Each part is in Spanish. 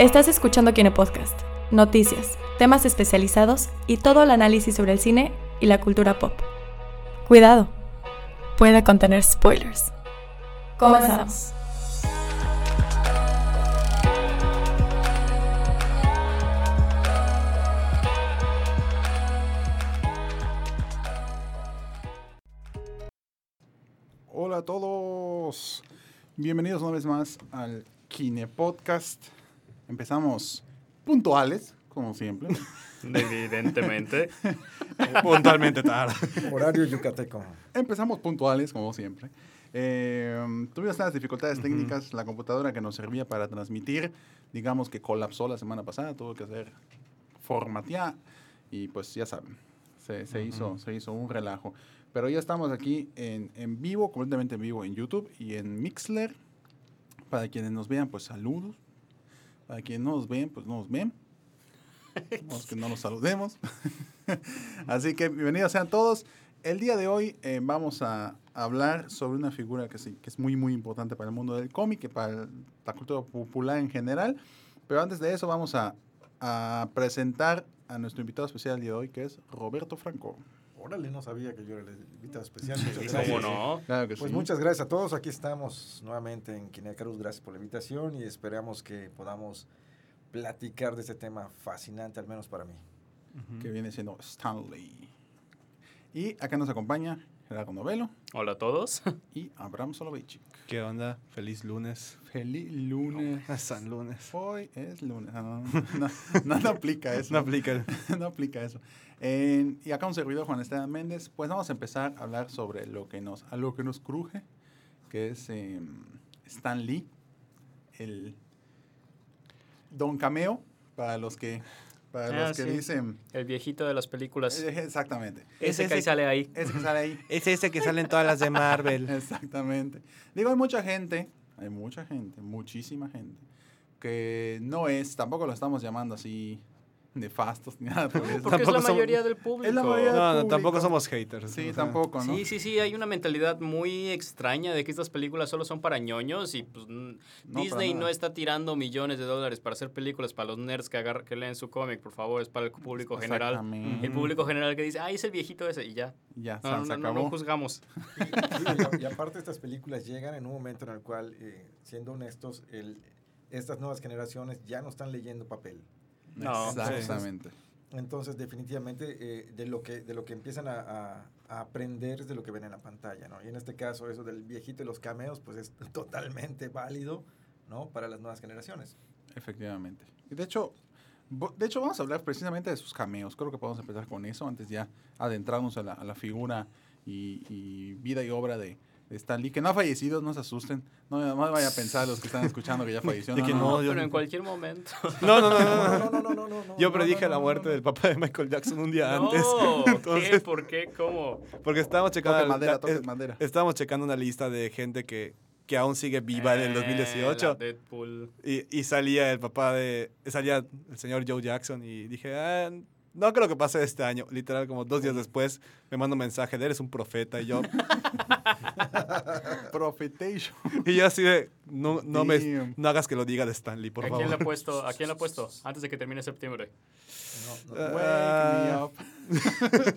Estás escuchando Kine Podcast, noticias, temas especializados y todo el análisis sobre el cine y la cultura pop. Cuidado, puede contener spoilers. Comenzamos. Hola a todos, bienvenidos una vez más al Kine Podcast. Empezamos puntuales, como siempre. Evidentemente. Puntualmente tarde. Horario yucateco. Empezamos puntuales, como siempre. Eh, tuvimos unas dificultades técnicas. La computadora que nos servía para transmitir, digamos que colapsó la semana pasada. Tuvo que hacer formatear. Y pues ya saben, se, se hizo, se hizo un relajo. Pero ya estamos aquí en, en vivo, completamente en vivo en YouTube y en Mixler. Para quienes nos vean, pues saludos. Para quienes no nos ven, pues no nos ven. Vamos que no los saludemos. Así que bienvenidos sean todos. El día de hoy eh, vamos a hablar sobre una figura que, sí, que es muy, muy importante para el mundo del cómic y para el- la cultura popular en general. Pero antes de eso vamos a, a presentar a nuestro invitado especial el día de hoy, que es Roberto Franco. Órale, no sabía que yo era el invitado especial. ¿Y Muchas cómo gracias. no? Claro que Pues sí. muchas gracias a todos. Aquí estamos nuevamente en Kinecarus. Gracias por la invitación y esperamos que podamos platicar de este tema fascinante, al menos para mí. Que viene siendo Stanley. Y acá nos acompaña Gerardo Novelo Hola a todos. y Abraham Soloveitchik. ¿Qué onda? Feliz lunes. Feliz lunes. San lunes. Hoy es lunes. No, no, no, no aplica eso. No aplica. no aplica eso. Eh, y acá un servidor, Juan Esteban Méndez, pues vamos a empezar a hablar sobre lo que nos, a lo que nos cruje, que es eh, Stan Lee, el Don Cameo, para los que, para Ah, los que sí. dicen... El viejito de las películas. Eh, Exactamente. Ese ese- que ahí sale ahí. Ese que sale ahí. Es ese que sale en todas las de Marvel. Exactamente. Digo, hay mucha gente, hay mucha gente, muchísima gente, que no es, tampoco lo estamos llamando así nefastos ni nada por eso. Porque es la somos- mayoría del público. Es la mayoría No, no, público. tampoco somos haters. Sí, o sea, tampoco, ¿no? Sí, sí, sí, hay una mentalidad muy extraña de que estas películas solo son para ñoños y pues Disney no está tirando millones de dólares para hacer películas para los nerds que, agar- que leen su cómic, por favor, es para el público general. Exactamente. El público general que dice, ay, es el viejito ese y ya. Ya, No, se acabó. no juzgamos. Y, y aparte estas películas llegan en un momento en el cual, eh, siendo honestos, el, estas nuevas generaciones ya no están leyendo papel. No. Exactamente. Entonces, definitivamente, eh, de, lo que, de lo que empiezan a, a- a aprender es de lo que ven en la pantalla, ¿no? Y en este caso, eso del viejito y los cameos, pues es totalmente válido, ¿no? Para las nuevas generaciones. Efectivamente. Y de hecho, de hecho, vamos a hablar precisamente de sus cameos. Creo que podemos empezar con eso antes ya adentrarnos a la, a la figura y, y vida y obra de, de Stan Lee, que no ha fallecido, no se asusten. No, no vaya a pensar los que están escuchando que ya falleció. De que No, No, yo- pero en cualquier momento. No, no, no, no. no. no, no, no, no, no, Yo no, predije no, la no, muerte no, del papá de Michael Jackson un día No, antes. ¿qué? Entonces, ¿Por qué? ¿Cómo? porque estábamos checando, Toque madera, la- toque madera. estábamos checando una lista de gente que, que aún sigue viva en el Eh, 2018. la Deadpool. Y, y salía el papá de. Salía el señor Joe Jackson y dije, ah, no creo que pase este año. Literal, como dos días después me manda un mensaje de eres un profeta. Y yo, Profetation. y yo así de, no, no, me, no hagas que lo diga de Stanley, por ¿A favor. quién le ha puesto? ¿A quién le ha puesto? Antes de que termine septiembre. no, no. Ah. Wake me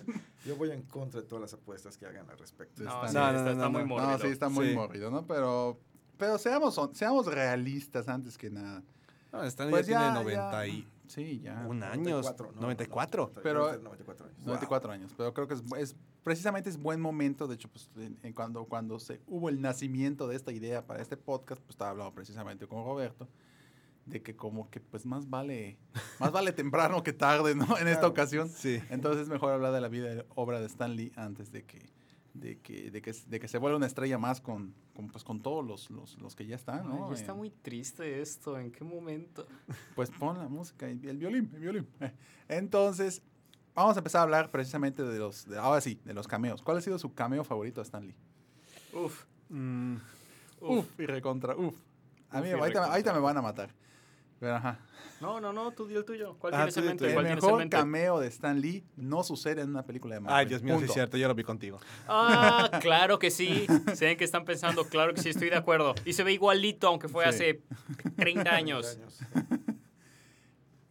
up. Yo voy en contra de todas las apuestas que hagan al respecto. No, Está- sí, no, no, está, no, está no, muy no. mórbido. No, sí, está muy Sí. mórbido, ¿no? Pero, pero seamos, seamos realistas antes que nada. No, Stanley Pues ya, ya, tiene 90 y Sí, ya. un año. 94, no, 94. no, Pero- 94 años. 94 años, pero creo que es, es- precisamente es buen momento, de hecho, pues en- en cuando, cuando se hubo el nacimiento de esta idea para este podcast, pues estaba hablando precisamente con Roberto, de que como que pues más vale, más vale temprano que tarde, ¿no? En esta Claro. ocasión. Sí. Entonces es mejor hablar de la vida y obra de Stan Lee antes de que, de que, de que, de que se vuelva una estrella más con, con, pues, con todos los, los, los que ya están, Ay, ¿no? ya está Eh, muy triste esto. ¿En qué momento? pues pon la música y el violín, el violín. Entonces, vamos a empezar a hablar precisamente de los, de- ahora sí, de los cameos. ¿Cuál ha sido su cameo favorito de Stan Lee? Uf. Mm, Uf. Uf, y recontra, uf. A mí, ahorita, ahorita me van a matar. Pero ajá. No, no, no, tú di el tuyo. ¿Cuál Ah, tienes en mente? el ¿Cuál mejor mente? cameo de Stan Lee no sucede en una película de Marvel. Ay, Dios mío, sí es cierto, yo lo vi contigo. Ah, claro que sí. Sé en qué están pensando. Claro que sí, estoy de acuerdo. Y se ve igualito, aunque fue Sí. hace 30 años.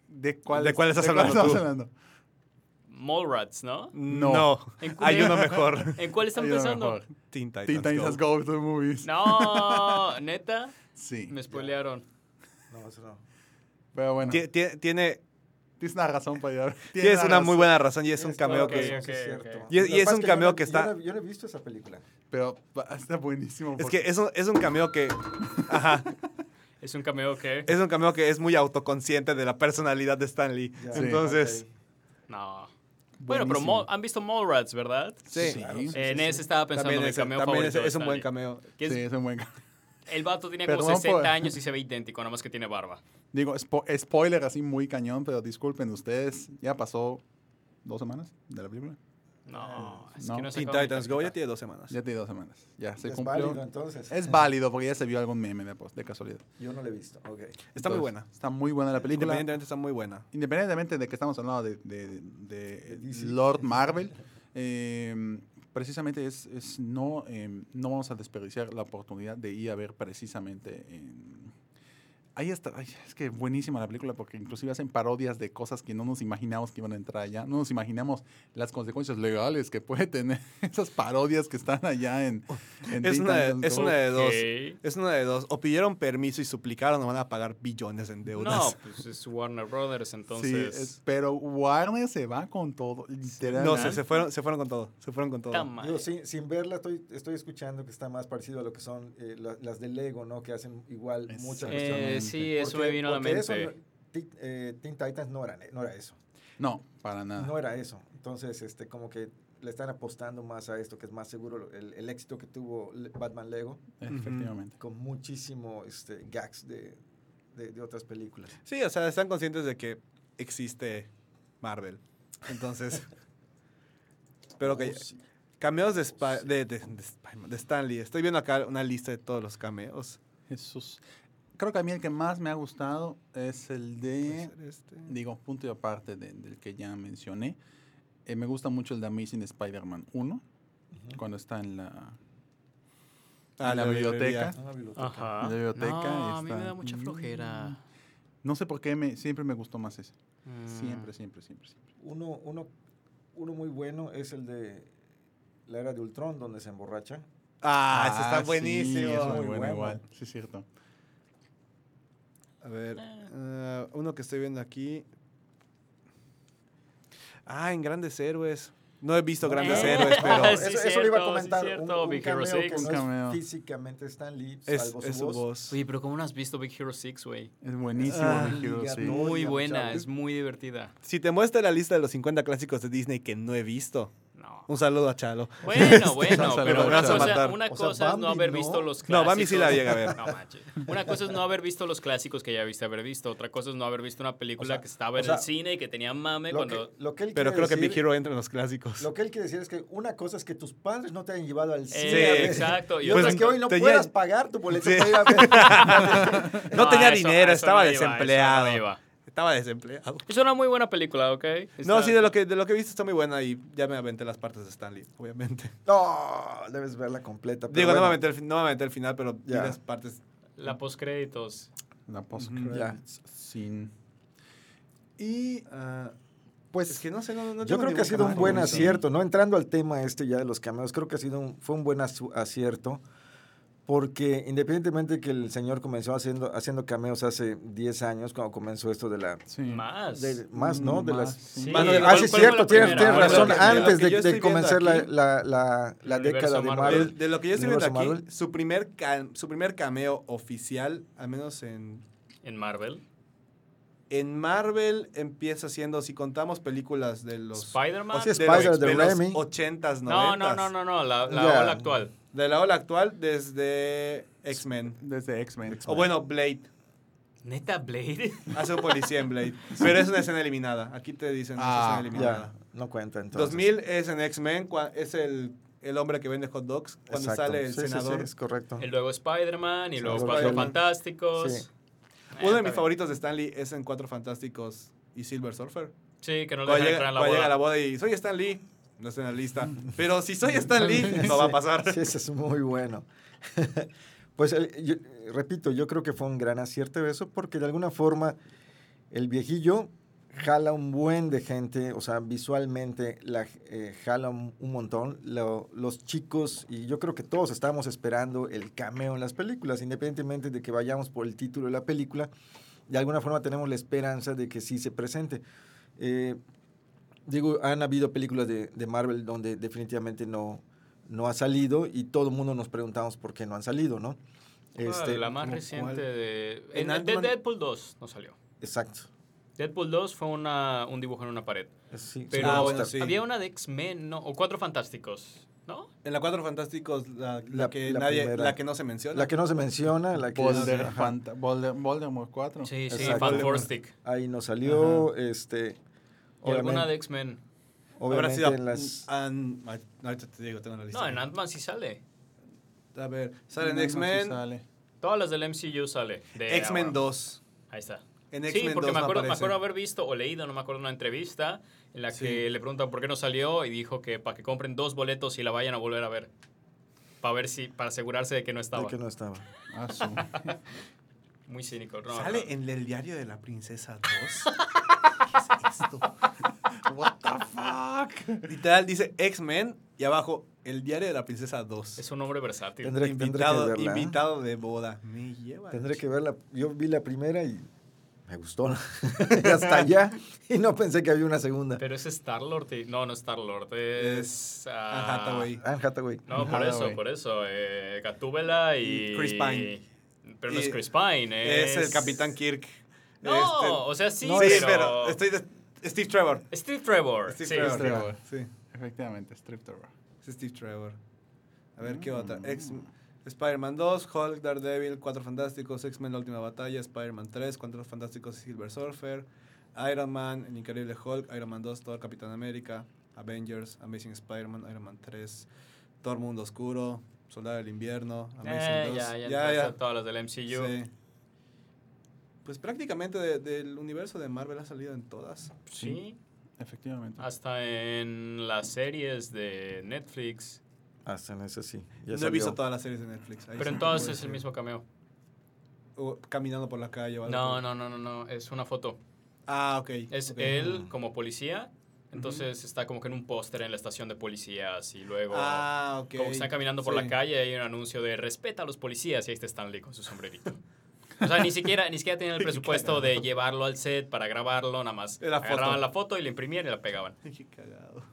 ¿De cuál, ¿De cuál estás de hablando hablando? Mallrats, ¿no? No. No. ¿En Hay cuál- uno mejor. ¿En cuál están pensando? Teen Titans Teen Titans Go. Go to the Movies. No, neta, Sí. me spoilearon. No, eso no. Pero bueno, Tie- tie- Tiene, tienes una razón para llevar. tienes una muy buena razón y es un cameo que... sí. Y es- un que cameo yo no- que está- Yo no he visto esa película. Pero está buenísimo. Es que es un, es un cameo que... Ajá. Es un cameo que... Es un cameo que es muy autoconsciente de la personalidad de Stan Lee. Ya, Sí. Entonces... ok. No. Bueno, pero Buenísimo. Han visto Mallrats, ¿verdad? Sí. Claro, Sí. sí, en sí, ese sí. estaba pensando También, en es, cameo también favorito es, de es un buen Stanley. cameo. Que es- Sí, es un buen. El vato tiene como Perdón 60 por- años y se ve idéntico, nada más que tiene barba. Digo, spo- spoiler así muy cañón, pero disculpen ustedes, ya pasó dos semanas de la película. No, es No. que no se Teen Titans Go ya tiene dos semanas. Ya tiene dos semanas. Ya se Es cumplió. válido, entonces. Es válido porque ya se vio algún meme de, de casualidad. Yo no lo he visto. Ok. Está muy buena. Está muy buena la película. Independientemente está muy buena. Independientemente de que estamos hablando de, de- de De DC. Lord Marvel, eh, precisamente es, es no, eh, no vamos a desperdiciar la oportunidad de ir a ver precisamente en... Ahí está, ay, es que buenísima la película porque inclusive hacen parodias de cosas que no nos imaginamos que iban a entrar allá, no nos imaginamos las consecuencias legales que puede tener esas parodias que están allá en... en Es una, de, Titans es Go. una de dos. Es una de dos. O pidieron permiso y suplicaron o van a pagar billones en deudas. No, pues es Warner Brothers, Sí, entonces... es- pero Warner se va con todo, literal. No, se, se fueron, se fueron con todo. Se fueron con todo. Está mal. Digo, sin, sin verla, estoy, estoy escuchando que está más parecido a lo que son eh, la- las de Lego, ¿no? Que hacen igual mucha Exactamente. Sí, eso Porque- me vino a la eso mente. no- Teen- eh, Teen Titans no era, no era eso. No, para nada. No era eso. Entonces, este, como que le están apostando más a esto, que es más seguro el, el éxito que tuvo Batman Lego, Efectivamente. con muchísimo este, gags de, de, de otras películas. Sí, o sea, están conscientes de que existe Marvel. Entonces. pero que. Oh, sí. Cameos de, de, de, de Spider-Man, de Stan Lee. Estoy viendo acá una lista de todos los cameos. Jesús. Creo que a mí el que más me ha gustado es el de, este. digo, punto y aparte de- del que ya mencioné. Eh, me gusta mucho el de Amazing Spider-Man 1, cuando está en la, Ah, en la biblioteca. Ah, biblioteca. Ajá. La biblioteca No, a mí está- me da mucha flojera. No sé por qué me, siempre me gustó más ese. Mm. Siempre, siempre, siempre, siempre. Uno, uno, uno muy bueno es el de la era de Ultron, donde se emborrachan. Ah, ese está sí, buenísimo. es muy Muy bueno, bueno. igual. Sí, es cierto. A ver, ah, uno que estoy viendo aquí. Ah, en Grandes Héroes. No he visto Grandes Eh. Héroes, pero Sí, eso, eso lo iba a sí, comentar. cierto, un, un Big Hero cameo Six. que Un no cameo. es físicamente Stan Lee, es, salvo es su su voz. voz. Oye, pero ¿cómo no has visto Big Hero 6, güey? Es buenísimo, Ah, Big Hero liga, 6. no. Muy buena, es muy divertida. Si te muestra la lista de los 50 clásicos de Disney que no he visto, No. un saludo a Chalo. Bueno, bueno, Saludos, pero una cosa, O sea, es no haber ¿no? visto los No, clásicos. Bambi sí la llega a ver. No manches. Una cosa es no haber visto los clásicos que ya viste haber visto. Otra cosa es no haber visto una película O sea, que estaba o en sea, el cine y que tenía mame Lo cuando... que, lo que él Pero creo que Big Hero entra en los clásicos. Lo que él quiere decir es que una cosa es que tus padres no te hayan llevado al cine. Eh, a ver, exacto, y otra es que hoy no tenía- puedas pagar tu boleto Sí. para ir a ver. No tenía dinero, estaba no no desempleado. Estaba desempleado. Es una muy buena película, ¿ok? No, sí, de lo, que, de lo que he visto está muy buena y ya me aventé las partes de Stanley, obviamente. No, debes verla completa. pero Digo, no, me aventé el, no me aventé el final, pero vi Ya. las partes. La postcréditos. La post Ujú. Ya. sin. Y ah, Pues es que no sé, no, no Yo creo que ha sido un buen acierto, ¿no? Entrando al tema este ya de los cameos, creo que ha sido un, fue un buen acierto, porque independientemente que el señor comenzó haciendo, haciendo cameos hace 10 años, cuando comenzó esto de la... sí. Más. de- más, ¿no? De Más, las, sí. ¿cuál- ah, sí, cierto, tienes, primera? tienes ¿Cuál fue la razón, antes de, de comenzar la, aquí- la, la, la década de Marvel. Marvel. De, de lo que yo estoy viendo aquí, Marvel. su primer, su primer cameo oficial, al menos en, En Marvel. en Marvel, empieza siendo, si contamos películas de los... Spider-Man. O sea, de los, Spider, de de los Raimi. 80s, 90s. No, no, no, no, no, la, la ola actual. De la ola actual, desde X-Men. Desde X-Men. O bueno, Blade. Neta, Blade. Hace un policía en Blade. Pero es una escena eliminada. Aquí te dicen Ah, es una eliminada. Ya, no cuenta entonces. 2000 es en X-Men, es el, el hombre que vende hot dogs. Cuando Exacto. sale el Sí, sí, sí, senador. es correcto. Y luego Spider-Man, y Sí, luego Cuatro. Fantásticos. Sí. Eh, Uno de mis bien. favoritos de Stanley es en Cuatro Fantásticos y Silver Surfer. Sí, que no le dejan llega, entrar en la cuando llega a la boda. boda y soy Stan Lee. No está en la lista. Pero si soy Stan Lee, no va a pasar. Sí, ese es muy bueno. pues yo- repito, yo creo que fue un gran acierto eso, porque de alguna forma el viejillo jala un buen de gente, o sea, visualmente la eh, jala un, un montón. Lo- los chicos, y yo creo que todos estábamos esperando el cameo en las películas, independientemente de que vayamos por el título de la película, de alguna forma tenemos la esperanza de que sí se presente. Eh, digo, han habido películas de, de Marvel donde definitivamente no, no ha salido y todo el mundo nos preguntamos por qué no han salido, ¿no? Este, Ah, la más ¿cómo reciente cuál? de... En En, de Deadpool 2 no salió. Exacto. Deadpool 2 fue una, un dibujo en una pared. Sí, Pero Ah, bueno, sí. había una de X-Men, ¿no? O Cuatro Fantásticos, ¿no? En la Cuatro Fantásticos, la, la La- que la nadie, primera. la que no se menciona. La que no se menciona, la que Volder- Voldemort 4. Sí, sí. Fantastic. ahí no salió, este, Y alguna de X-Men. Habrá obviamente sido en las, An- ahorita te digo, tengo la lista. No, en Ant-Man sí sale. A ver, no, sí X-Men, sale. Todas las del MCU sale. de X-Men ahora. 2. Ahí está. En sí, X-Men porque 2 me no acuerdo, me acuerdo haber visto o leído, no me acuerdo, una entrevista en la que Sí. le preguntan por qué no salió y dijo que para que compren dos boletos y la vayan a volver a ver. Para ver si, para asegurarse de que no de estaba. que no estaba. Ah, su- Muy cínico. no, ¿Sale no. en el diario de la princesa 2? ¿Qué es esto? What the fuck? Literal dice X-Men y abajo el diario de la princesa 2. Es un hombre versátil. Tendré- tendré que invitado, verla, ¿eh? invitado de boda. Me lleva. Tendré que verla. Yo vi la primera y me gustó. Hasta allá. Y no pensé que había una segunda. Pero es Star-Lord. y- No, no es Star-Lord. Es. Anne ah, Hathaway. Anne Hathaway. No, por Hathaway. eso, por eso. Eh, Gatúbela. Y Chris Pine. Pero no Y es Chris Pine. Es el Capitán Kirk. No, Este, o sea, sí, sí, pero. pero estoy de- Steve Trevor. Steve Trevor. Steve sí, Trevor. Steve- Trevor. Sí, Efectivamente, Strip Trevor. es Steve Trevor. A ver, ¿qué otra? Ex- Spider-Man 2, Hulk, Daredevil, Cuatro Fantásticos, X-Men La Última Batalla, Spider-Man 3, Cuatro Fantásticos y Silver Surfer, Iron Man, El Increíble Hulk, Iron Man 2, Thor, Capitán América, Avengers, Amazing Spider-Man, Iron Man 3, Thor Mundo Oscuro, Soldado del Invierno, Amazing Eh, 2. ya, ya, ya, ya. a todas las del MCU. Sí. Pues prácticamente de- del universo de Marvel ha salido en todas. Sí, Efectivamente. hasta en las series de Netflix. Hasta en eso sí. Ya no he visto todas las series de Netflix. Ahí Pero en todas es el mismo cameo. O caminando por la calle o algo. No, no, no, no, no, es una foto. Ah, ok. Es él como policía, entonces está como que en un póster en la estación de policías y luego Ah, como que están caminando por Sí. la calle y hay un anuncio de respeta a los policías y ahí está Stanley con su sombrerito. O sea, ni siquiera, ni siquiera tenían el presupuesto de llevarlo al set para grabarlo, nada más. Era foto. Agarraban la foto y la imprimían y la pegaban. Qué cagado.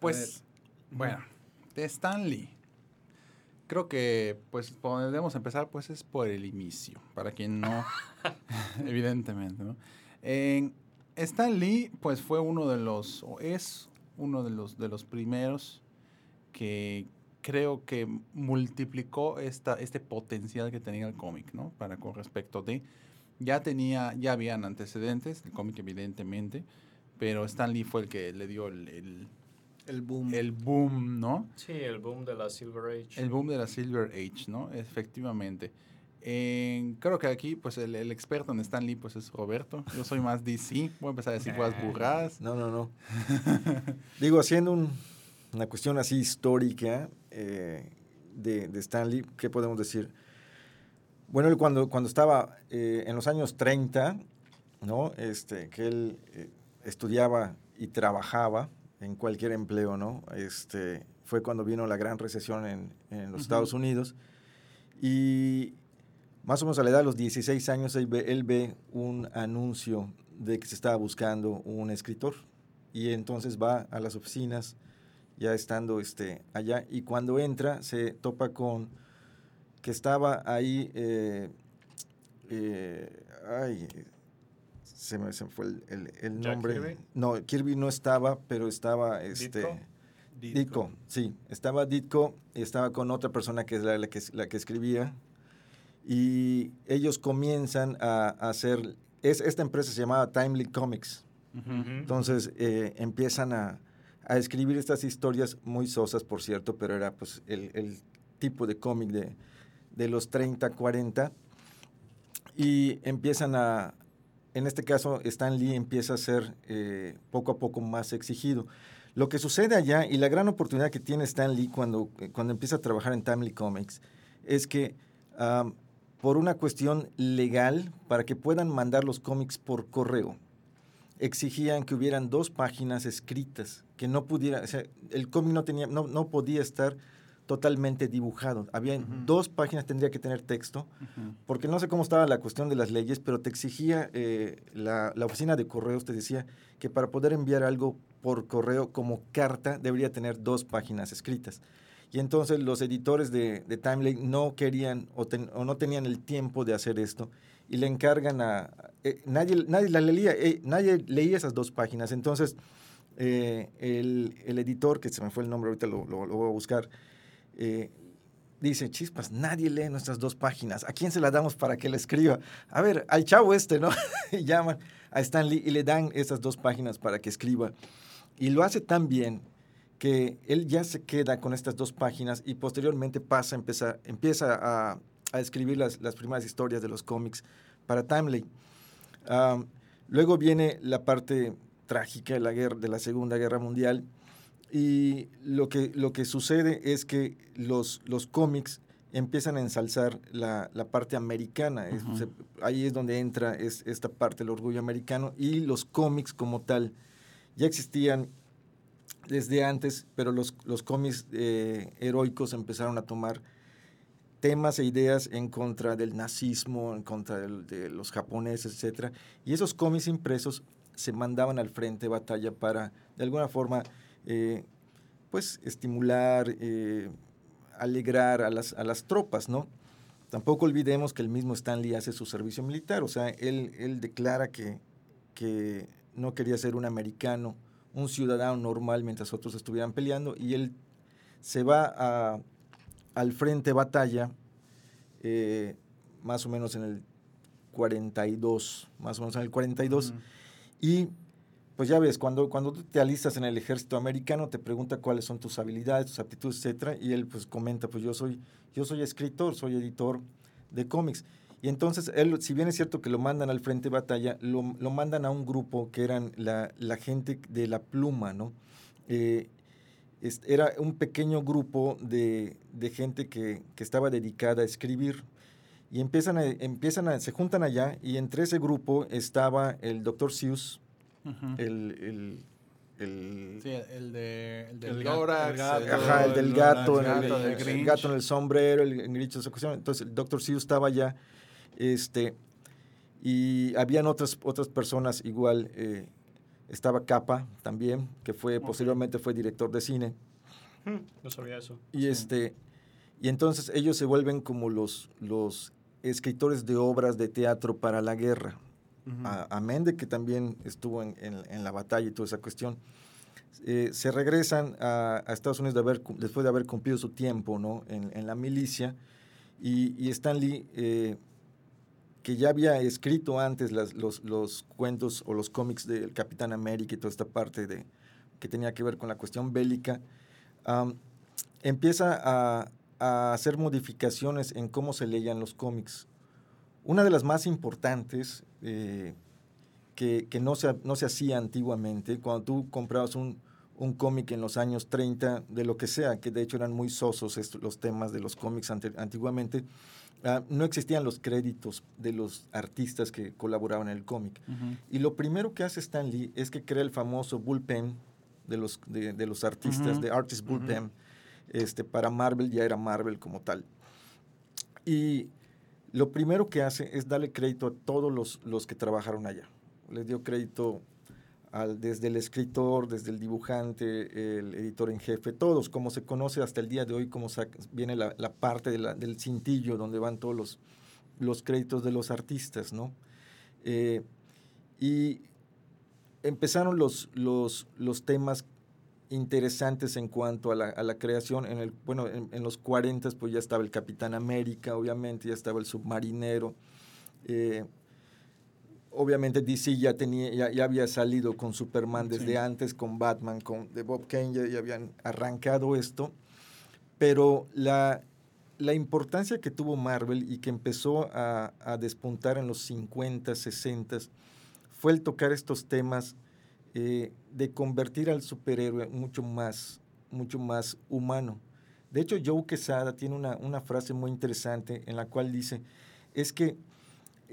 Pues, bueno, de Stan Lee. Creo que, pues, debemos empezar, pues, es por el inicio. Para quien no, evidentemente, ¿no? En Stan Lee, pues, fue uno de los, o es uno de los, de los primeros que creo que multiplicó esta, este potencial que tenía el cómic, ¿no? Para con respecto de... Ya tenía, ya habían antecedentes, el cómic evidentemente, pero Stan Lee fue el que le dio el, el, El boom. el boom, ¿no? Sí, el boom de la Silver Age. El boom de la Silver Age, ¿no? Efectivamente. Creo que aquí, pues, el, el experto en Stan Lee, pues, es Roberto. Yo soy más DC. Voy a empezar a decir cosas burradas. No, no, no. Digo, haciendo un- una cuestión así histórica eh, de, de Stanley, ¿qué podemos decir? Bueno, él cuando, cuando estaba eh, en los años 30, ¿no? Este, que él eh, estudiaba y trabajaba en cualquier empleo, ¿no? Este, fue cuando vino la gran recesión en, en los Ujú. Estados Unidos. Y más o menos a la edad de los 16 años, él ve, él ve un anuncio de que se estaba buscando un escritor. Y entonces va a las oficinas, ya estando este, allá, y cuando entra se topa con que estaba ahí, eh, eh, ay, se me, se me fue el, el- el ¿Jack nombre. Kirby? No, Kirby no estaba, pero estaba este, ¿Ditko? Ditko, sí, estaba Ditko y estaba con otra persona que es la, la que, la que escribía y ellos comienzan a, a hacer, es, esta empresa se llamaba Timely Comics, entonces eh, empiezan a, a escribir estas historias muy sosas, por cierto, pero era pues el, el tipo de cómic de, de los 30, 40 y empiezan a, en este caso Stan Lee empieza a ser eh, poco a poco más exigido. Lo que sucede allá y la gran oportunidad que tiene Stan Lee cuando, eh, cuando empieza a trabajar en Timely Comics es que am, por una cuestión legal, para que puedan mandar los cómics por correo, exigían que hubieran dos páginas escritas, que no pudiera, o sea, el cómic no, tenía, no, no podía estar totalmente dibujado. Había dos páginas, tendría que tener texto, porque no sé cómo estaba la cuestión de las leyes, pero te exigía, eh, la, la, oficina de correos te decía que para poder enviar algo por correo como carta debería tener dos páginas escritas. Y entonces los editores de, de Timeline no querían o, no tenían el tiempo de hacer esto y le encargan a... Eh, nadie, nadie la leía, eh, nadie leía esas dos páginas. Entonces el, el, editor, que se me fue el nombre, ahorita lo, lo, lo voy a buscar, eh, dice, chispas, nadie lee nuestras dos páginas. ¿A quién se la damos para que la escriba? A ver, al chavo este, ¿no? Llaman a Stanley y le dan esas dos páginas para que escriba. Y lo hace tan bien que él ya se queda con estas dos páginas y posteriormente pasa, empieza, empieza a, a escribir las, las, primeras historias de los cómics para Timely. Um, luego viene la parte trágica de la, guerra, de la Segunda Guerra Mundial y lo que, lo que sucede es que los, los cómics empiezan a ensalzar la, la parte americana. Uh -huh. es, ahí es donde entra es, esta parte del orgullo americano y los cómics como tal ya existían desde antes, pero los, los cómics eh, heroicos empezaron a tomar temas e ideas en contra del nazismo, en contra del, de los japoneses, etc. Y esos cómics impresos se mandaban al frente de batalla para, de alguna forma, eh, pues estimular, eh, alegrar a las, a las tropas, ¿no? Tampoco olvidemos que el mismo Stanley hace su servicio militar, o sea, él, él declara que, que no quería ser un americano, un ciudadano normal mientras otros estuvieran peleando, y él se va a, al frente de batalla, eh, más o menos en el 42, más o menos en el 42, uh -huh. y pues ya ves, cuando, cuando tú te alistas en el ejército americano, te pregunta cuáles son tus habilidades, tus aptitudes, etcétera, y él pues comenta, pues yo soy, yo soy escritor, soy editor de cómics. Y entonces, él, si bien es cierto que lo mandan al frente de batalla, lo, lo mandan a un grupo que eran la, la gente de la pluma, ¿no? Eh, era un pequeño grupo de, de gente que, que, estaba dedicada a escribir. Y empiezan a, empiezan a, se juntan allá, y entre ese grupo estaba el doctor Seuss, Uh -huh. el, el, el, sí, el, de, el del el Lorax, el, gato, ajá, el del gato, el, gato, el, el, gato en el sombrero, el, el grito de ocasión. Entonces el doctor Seuss estaba allá, este, y habían otras, otras personas igual, eh, estaba Capa también, que fue, okay. posteriormente fue director de cine. No sabía eso. Y sí. este, y entonces ellos se vuelven como los, los escritores de obras de teatro para la guerra. Uh -huh. amén de que también estuvo en, en, en, la batalla y toda esa cuestión, eh, se regresan a, a, Estados Unidos de haber, después de haber cumplido su tiempo ¿no? en, en la milicia y, y Stanley, eh, que ya había escrito antes las, los, los, cuentos o los cómics del Capitán América y toda esta parte de, que tenía que ver con la cuestión bélica, um, empieza a, a hacer modificaciones en cómo se leían los cómics. Una de las más importantes eh, que, que, no, se, no se hacía antiguamente, cuando tú comprabas un, un cómic en los años 30, de lo que sea, que de hecho eran muy sosos estos, los temas de los cómics ante, antiguamente, uh, no existían los créditos de los artistas que colaboraban en el cómic. Uh -huh. Y lo primero que hace Stan Lee es que crea el famoso bullpen de los, de, de los artistas, uh -huh. de Artist Bullpen, este, para Marvel, ya era Marvel como tal. Y lo primero que hace es darle crédito a todos los, los que trabajaron allá. Les dio crédito desde el escritor, desde el dibujante, el editor en jefe, todos, como se conoce hasta el día de hoy, como viene la, parte del cintillo donde van todos los, créditos de los artistas, ¿no? Eh, y empezaron los, los, temas interesantes en cuanto a la, creación. En bueno, en, en, los 40 pues ya estaba el Capitán América, obviamente, ya estaba el Submarinero. Eh, obviamente DC ya, tenía, ya, ya, había salido con Superman desde sí. antes, con Batman, con de Bob Kane, ya, ya habían arrancado esto. Pero la, la, importancia que tuvo Marvel y que empezó a, a despuntar en los 50, 60 fue el tocar estos temas eh, de convertir al superhéroe mucho más, mucho más humano. De hecho, Joe Quesada tiene una, una frase muy interesante en la cual dice, es que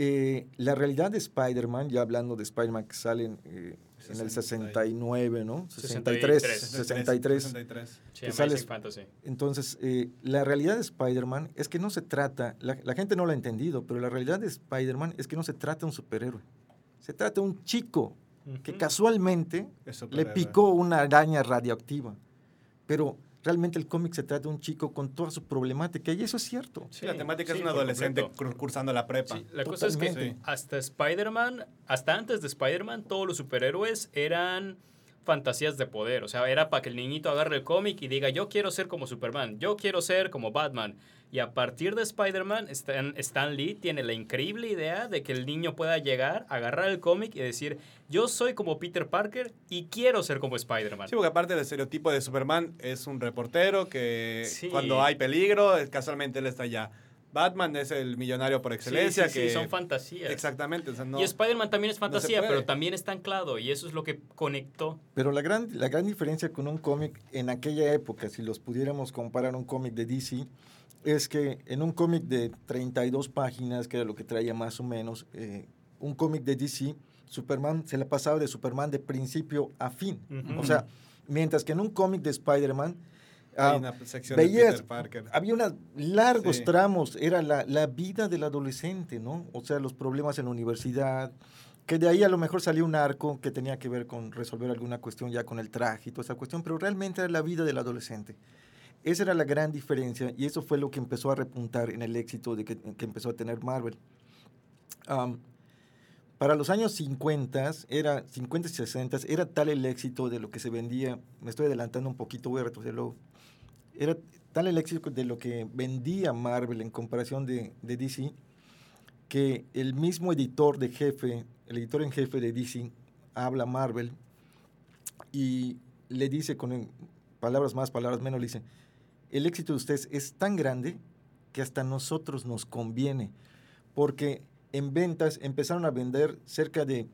eh, la realidad de Spider-Man, ya hablando de Spider-Man que salen eh, en el 69, ¿no? 63. 63. 63. Sí, que Fantasy. Entonces, eh, la realidad de Spider-Man es que no se trata, la, la gente no lo ha entendido, pero la realidad de Spider-Man es que no se trata de un superhéroe. Se trata de un chico que casualmente le picó una araña radioactiva. Pero realmente el cómic se trata de un chico con toda su problemática y eso es cierto. Sí, la temática sí, es un adolescente completo. cursando la prepa. Sí, la cosa es que Totalmente. hasta Spider-Man, hasta antes de Spider-Man, todos los superhéroes eran fantasías de poder. O sea, era para que el niñito agarre el cómic y diga, yo quiero ser como Superman, yo quiero ser como Batman. Y a partir de Spider-Man, Stan, Stan Lee tiene la increíble idea de que el niño pueda llegar, agarrar el cómic y decir, yo soy como Peter Parker y quiero ser como Spider-Man. Sí, porque aparte del estereotipo de Superman es un reportero que Sí. cuando hay peligro, casualmente él está allá. Batman es el millonario por Sí, excelencia sí, sí, que son fantasías. Exactamente, o sea, no- Y Spider-Man también es fantasía, pero también está anclado y eso es lo que conectó. Pero la gran, la gran diferencia con un cómic en aquella época, si los pudiéramos comparar a un cómic de DC, es que en un cómic de 32 páginas, que era lo que traía más o menos, eh, un cómic de DC, Superman se la pasaba de Superman de principio a fin. O sea, mientras que en un cómic de Spider-Man, ah, una sección de veías- Peter Parker. había unos largos Sí. tramos, era la, la vida del adolescente, ¿no? O sea, los problemas en la universidad, que de ahí a lo mejor salió un arco que tenía que ver con resolver alguna cuestión ya con el traje y toda esa cuestión, pero realmente era la vida del adolescente. Esa era la gran diferencia y eso fue lo que empezó a repuntar en el éxito de que, que empezó a tener Marvel. Am, para los años 50, era 50 y 60, era tal el éxito de lo que se vendía, me estoy adelantando un poquito, voy a retroceder luego, era tal el éxito de lo que vendía Marvel en comparación de, DC, que el mismo editor de jefe, el editor en jefe de DC, habla a Marvel y le dice con palabras más, palabras menos, le dice, el éxito de ustedes es tan grande que hasta nosotros nos conviene, porque en ventas empezaron a vender cerca de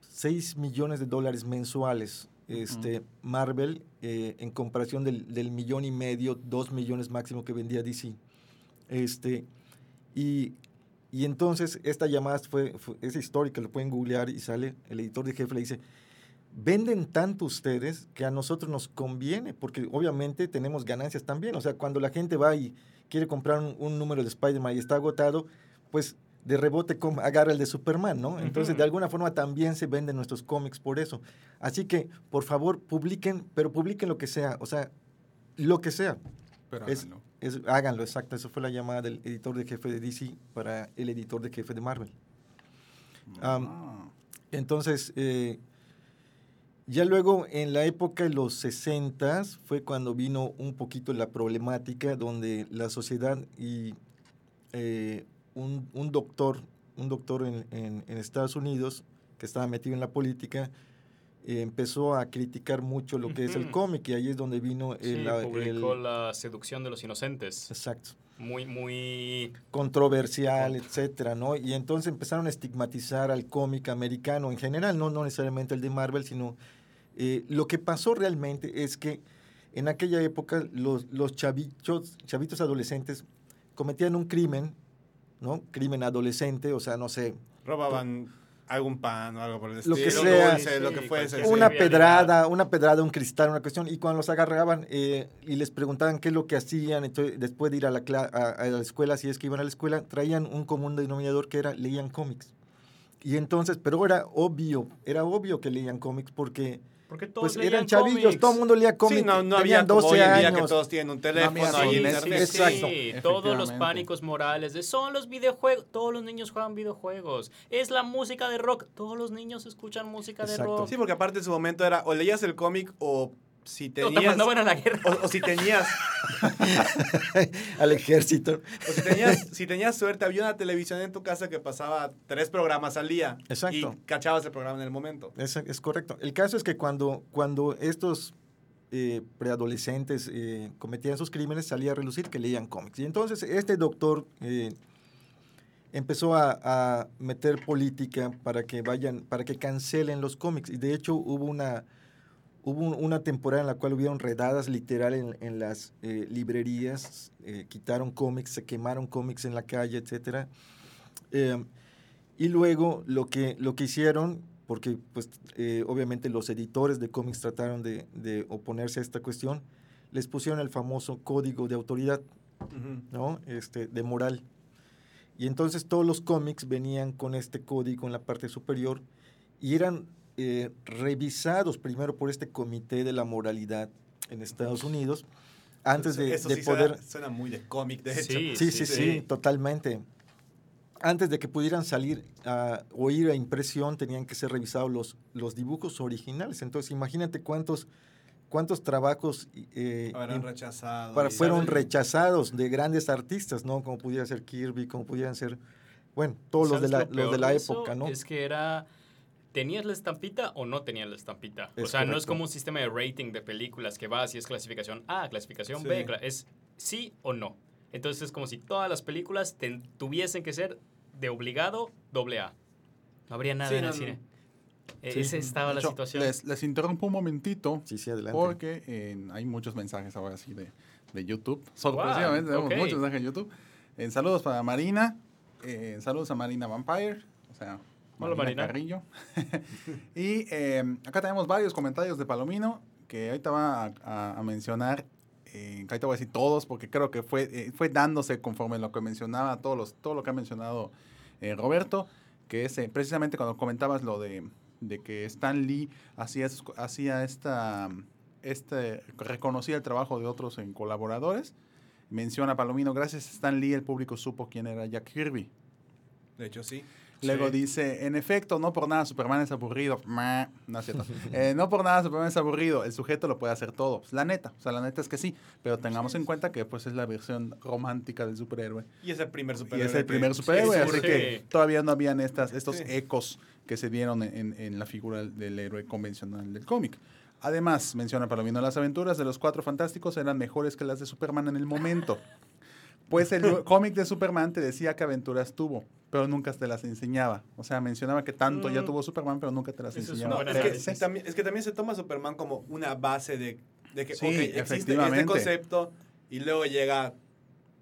6 millones de dólares mensuales. Este, Marvel, eh, en comparación del, del millón y medio, dos millones máximo que vendía DC. Este, y, y entonces esta llamada fue, fue- es histórica, lo pueden googlear y sale, el editor de jefe le dice, venden tanto ustedes que a nosotros nos conviene, porque obviamente tenemos ganancias también. O sea, cuando la gente va y quiere comprar un, un número de Spider-Man y está agotado, pues de rebote agarra el de Superman, ¿no? Entonces, de alguna forma también se venden nuestros cómics por eso. Así que, por favor, publiquen, pero publiquen lo que sea, o sea, lo que sea. Pero Es- háganlo. Es, háganlo, exacto. Eso fue la llamada del editor de jefe de DC para el editor de jefe de Marvel. Ah. Entonces, eh, ya luego en la época de los 60 fue cuando vino un poquito la problemática donde la sociedad y eh, un, un doctor, un doctor en, en- en Estados Unidos que estaba metido en la política, eh, empezó a criticar mucho lo que es el cómic y ahí es donde vino Sí, el, la- publicó el- La seducción de los inocentes. exacto Muy, muy... controversial, etcétera, ¿no? Y entonces empezaron a estigmatizar al cómic americano en general, no, no necesariamente el de Marvel, sino eh, lo que pasó realmente es que en aquella época los, los chavitos, chavitos adolescentes cometían un crimen, ¿no? Crimen adolescente, o sea, no sé, Robaban algún pan o algo por el Lo estilo. que sea. dulce, lo que Sí, fuese. sí. una trivialidad. pedrada, una pedrada, un cristal, una cuestión, y cuando los agarraban eh, y les preguntaban qué es lo que hacían, entonces, después de ir a la, a, a la escuela, si es que iban a la escuela, traían un común denominador que era leían cómics. Y entonces, pero era obvio, era obvio que leían cómics porque Porque todos pues eran chavillos, cómics. todo el mundo leía cómics. Sí, no, no tenían había como 12 hoy en día años. que todos tienen un teléfono había y internet. sí, Exacto. Sí, todos los pánicos morales de son los videojuegos, todos los niños juegan videojuegos, es la música de rock, todos los niños escuchan música de rock. Sí, porque aparte en su momento era o leías el cómic o si o te tenías... mandaban a la guerra. O, o si tenías, al ejército. o si tenías, si tenías suerte, había una televisión en tu casa que pasaba tres programas al día. Exacto. Y cachabas el programa en el momento. Es, es correcto. El caso es que cuando, cuando estos eh, preadolescentes eh, cometían sus crímenes, salía a relucir que leían cómics. Y entonces este doctor eh, empezó a, a meter política para que vayan, para que cancelen los cómics. Y de hecho hubo una, Hubo un- una temporada en la cual hubieron redadas literal en, en las eh, librerías, eh, quitaron cómics, se quemaron cómics en la calle, etc. y luego lo que, lo que hicieron, porque pues, eh, obviamente los editores de cómics trataron de, de oponerse a esta cuestión, les pusieron el famoso código de autoridad. ¿no? Este, de moral. Y entonces todos los cómics venían con este código en la parte superior y eran eh, revisados primero por este comité de la moralidad en Estados Unidos antes de, Eso de sí poder... Suena, suena muy de cómic, de hecho. Sí, Sí, sí, sí, sí. totalmente. Antes de que pudieran salir a, o ir a impresión, tenían que ser revisados los, los dibujos originales. Entonces, imagínate cuántos, cuántos trabajos eh, rechazado. para- fueron rechazados de grandes artistas, ¿no? Como pudiera ser Kirby, como pudieran ser, bueno, todos los de ¿Sabes la, lo los de la época, ¿no? Es que era... ¿Tenías la estampita o no tenías la estampita? o Es sea, no es correcto. como un sistema de rating de películas que vas y es clasificación A, clasificación Sí. B, es sí o no. Entonces es como si todas las películas ten- tuviesen que ser de obligado doble A. No habría nada Sí, en no, el no. cine. E- Sí. Esa estaba la hecho, situación. Les, les interrumpo un momentito Sí, sí, adelante. porque eh, hay muchos mensajes ahora sí de, de YouTube. Sorpresivamente tenemos ok. muchos mensajes en YouTube. En saludos para Marina. eh, saludos a Marina Vampire. O sea, Hola, Marina. Carrillo. y eh, acá tenemos varios comentarios de Palomino que ahorita va a, a- a mencionar. Eh, ahorita voy a decir todos porque creo que fue, eh, fue dándose conforme lo que mencionaba, todos los, todo lo que ha mencionado eh, Roberto, que es eh, precisamente cuando comentabas lo de, de que Stan Lee hacía, hacía esta, este, reconocía el trabajo de otros en colaboradores. Menciona Palomino, gracias a Stan Lee el público supo quién era Jack Kirby. De hecho, sí. Luego Sí. dice, en efecto, no por nada Superman es aburrido. Meh, no es cierto. Eh, no por nada Superman es aburrido. El sujeto lo puede hacer todo. Pues, la neta, o sea, la neta es que sí. Pero tengamos en cuenta que pues es la versión romántica del superhéroe. Y es el primer Y superhéroe. es el primer superhéroe, así surge. que todavía no habían estas, estos Sí. ecos que se dieron en, en la figura del héroe convencional del cómic. Además, menciona Palomino, las aventuras de los Cuatro Fantásticos eran mejores que las de Superman en el momento. Pues el cómic de Superman te decía que aventuras tuvo, pero nunca te las enseñaba. O sea, mencionaba que tanto ya Mm. tuvo Superman, pero nunca te las Eso es enseñaba. No, buena es que, Sí, también, es que también se toma Superman como una base de, de que Sí, ok, existe este concepto y luego llega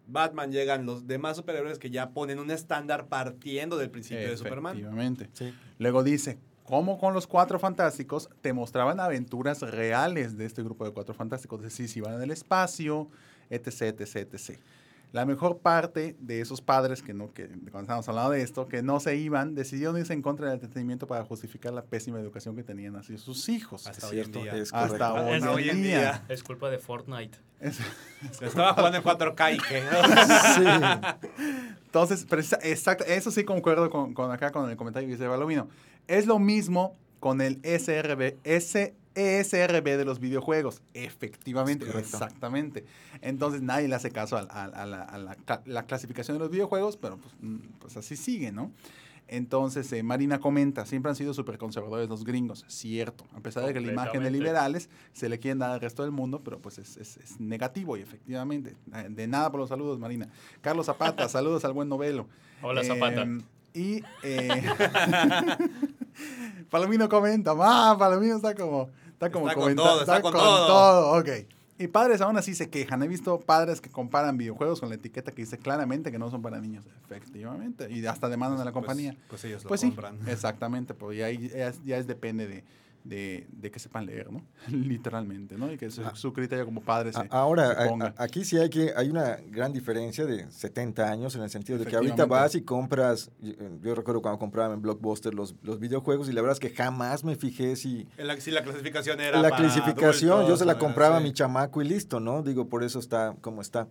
Batman, llegan los demás superhéroes que ya ponen un estándar partiendo del principio de Superman. Efectivamente. Sí. Luego dice, como con los cuatro fantásticos, te mostraban aventuras reales de este grupo de cuatro fantásticos, es decir, si iban en el espacio, etc, etc, etc. La mejor parte de esos padres que no, que cuando estábamos hablando de esto, que no se iban, decidieron irse en contra del entretenimiento para justificar la pésima educación que tenían hacia sus hijos. Hasta Es hoy en día. es Hasta hoy, hoy en día. Es culpa de Fortnite. Es- estaba jugando en 4K y que... Entonces, precisa- exacto, eso sí concuerdo con, con acá con el comentario que dice Balomino. Es lo mismo con el SRB, S, ESRB de los videojuegos. Efectivamente, exactamente. Entonces nadie le hace caso a, a- a la, a la ca- la clasificación de los videojuegos, pero pues, mm, pues así sigue, ¿no? Entonces, eh, Marina comenta, siempre han sido súper conservadores los gringos, cierto, a pesar de que la imagen de liberales se le quieren dar al resto del mundo, pero pues es, es- es negativo y efectivamente, eh, de nada por los saludos, Marina. Carlos Zapata, saludos al buen novelo. Hola, Zapata. Eh, y eh, Palomino comenta, ah, Palomino está como, está como Está con todo, está con todo". ok. Y padres aún así se quejan. He visto padres que comparan videojuegos con la etiqueta que dice claramente que no son para niños. Efectivamente. Y hasta demandan a la compañía. Pues, ellos lo Pues sí, compran. exactamente, pues ya, ahí ya, es- ya es depende de, de, de que sepan leer, ¿no? Literalmente, ¿no? Y que su, Ah. su criterio como padre se, A- Ahora, se a- ponga. a- aquí sí hay que hay una gran diferencia de 70 años en el sentido de que ahorita vas y compras, yo, yo recuerdo cuando compraba en Blockbuster los, los videojuegos y la verdad es que jamás me fijé si la, sí, la clasificación era la para clasificación, yo se la compraba a mi chamaco y listo, ¿no? Digo, por eso está como está.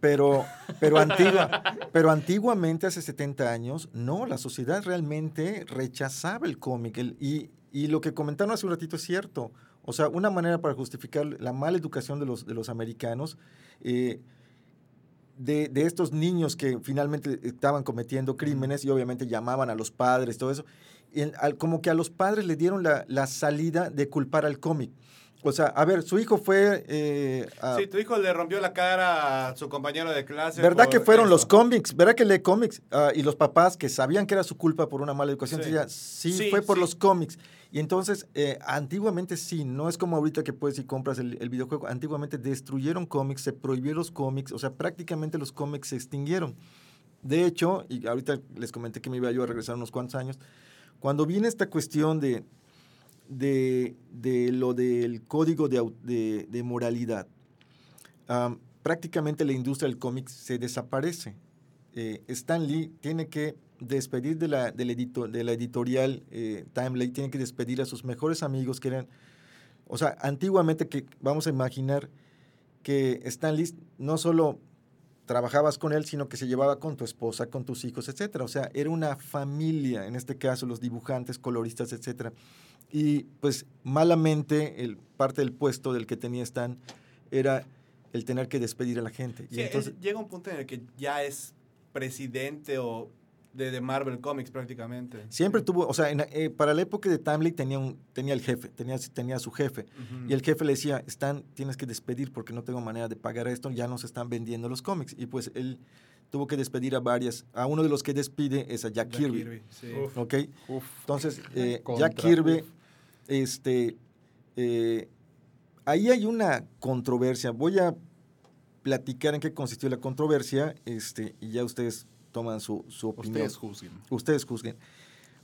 Pero, pero, antigua, pero antiguamente, hace 70 años, no, la sociedad realmente rechazaba el cómic. el- y, y lo que comentaron hace un ratito es cierto. O sea, una manera para justificar la mala educación de los, de los americanos, eh, de, de estos niños que finalmente estaban cometiendo crímenes y obviamente llamaban a los padres, todo eso, al- como que a los padres le dieron la, la salida de culpar al cómic. O sea, a ver, su hijo fue... eh, a- Sí, tu hijo le rompió la cara a su compañero de clase. ¿Verdad que fueron los cómics? ¿Verdad que lee cómics? Ah, y los papás que sabían que era su culpa por una mala educación, Sí. sí, Sí, fue por sí. los cómics. Y entonces, eh, antiguamente sí, no es como ahorita que puedes y compras el, el videojuego. Antiguamente destruyeron cómics, se prohibieron los cómics, o sea, prácticamente los cómics se extinguieron. De hecho, y ahorita les comenté que me iba yo a regresar unos cuantos años, cuando viene esta cuestión de, de, de lo del código de, de- de moralidad, am, prácticamente la industria del cómic se desaparece. Eh, Stan Lee tiene que despedir de la, del edito- de la editorial eh, Timely, tiene que despedir a sus mejores amigos que eran, o sea, antiguamente que vamos a imaginar que Stan Lee no solo trabajabas con él, sino que se llevaba con tu esposa, con tus hijos, etcétera. O sea, era una familia, en este caso los dibujantes, coloristas, etcétera. Y pues malamente el parte del puesto del que tenía Stan era el tener que despedir a la gente. Y Sí, entonces, llega un punto en el que ya es presidente o de, de Marvel Comics prácticamente. siempre tuvo, o sea, en- eh, para la época de Timely tenía, un, tenía el jefe, tenía, tenía a su jefe. Y el jefe le decía, Stan, tienes que despedir porque no tengo manera de pagar esto, ya no se están vendiendo los cómics. Y pues él tuvo que despedir a varias, a uno de los que despide es a Jack, Jack Kirby. sí. Uf. ¿ok? Uf. Entonces, eh, Contra- Jack Kirby, uf. este, eh, ahí hay una controversia. Voy a platicar en qué consistió la controversia este, y ya ustedes toman su, su opinión. Ustedes juzguen. Ustedes juzguen.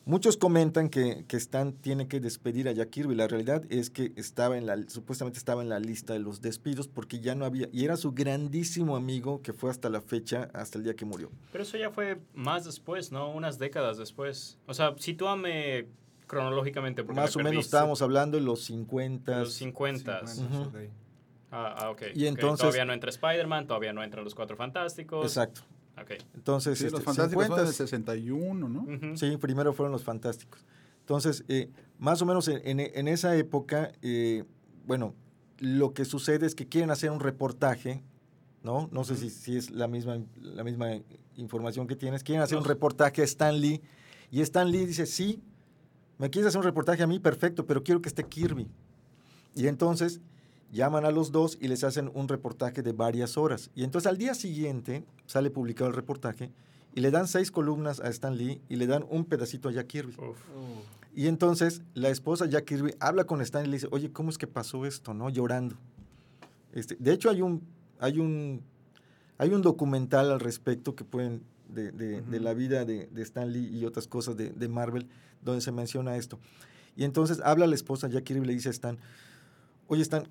Muchos comentan que, que Stan tiene que despedir a Jack Kirby. La realidad es que estaba en la, supuestamente estaba en la lista de los despidos porque ya no había, y era su grandísimo amigo que fue hasta la fecha, hasta el día que murió. Pero eso ya fue más después, ¿no? Unas décadas después. O sea, sitúame cronológicamente. Porque Más o me menos perdí. estábamos hablando de los 50. Los 50. Sí, bueno, Ujú. ok. Ah, ah, ok. Y ok. entonces- Todavía no entra Spider-Man, todavía no entran los Cuatro Fantásticos. Exacto. Ok. Entonces, Sí, este, los fantásticos fueron 50s. del 61, ¿no? Ujú. Sí, primero fueron los fantásticos. Entonces, eh, más o menos en, en- en esa época, eh, bueno, lo que sucede es que quieren hacer un reportaje, ¿no? No sé si, si es la misma, la misma información que tienes. Quieren hacer un reportaje a Stan Lee. Y Stan Lee dice, sí, me quieres hacer un reportaje a mí, perfecto, pero quiero que esté Kirby. Y entonces llaman a los dos y les hacen un reportaje de varias horas. Y entonces al día siguiente sale publicado el reportaje y le dan seis columnas a Stan Lee y le dan un pedacito a Jack Kirby. Uf. Y entonces la esposa Jack Kirby habla con Stan y le dice, oye, ¿cómo es que pasó esto? ¿No? Llorando. Este, de hecho, hay un, hay un, hay un documental al respecto que pueden, de, de- de la vida de, de Stan Lee y otras cosas de, de Marvel, donde se menciona esto. Y entonces habla la esposa Jack Kirby y le dice a Stan, oye Stan,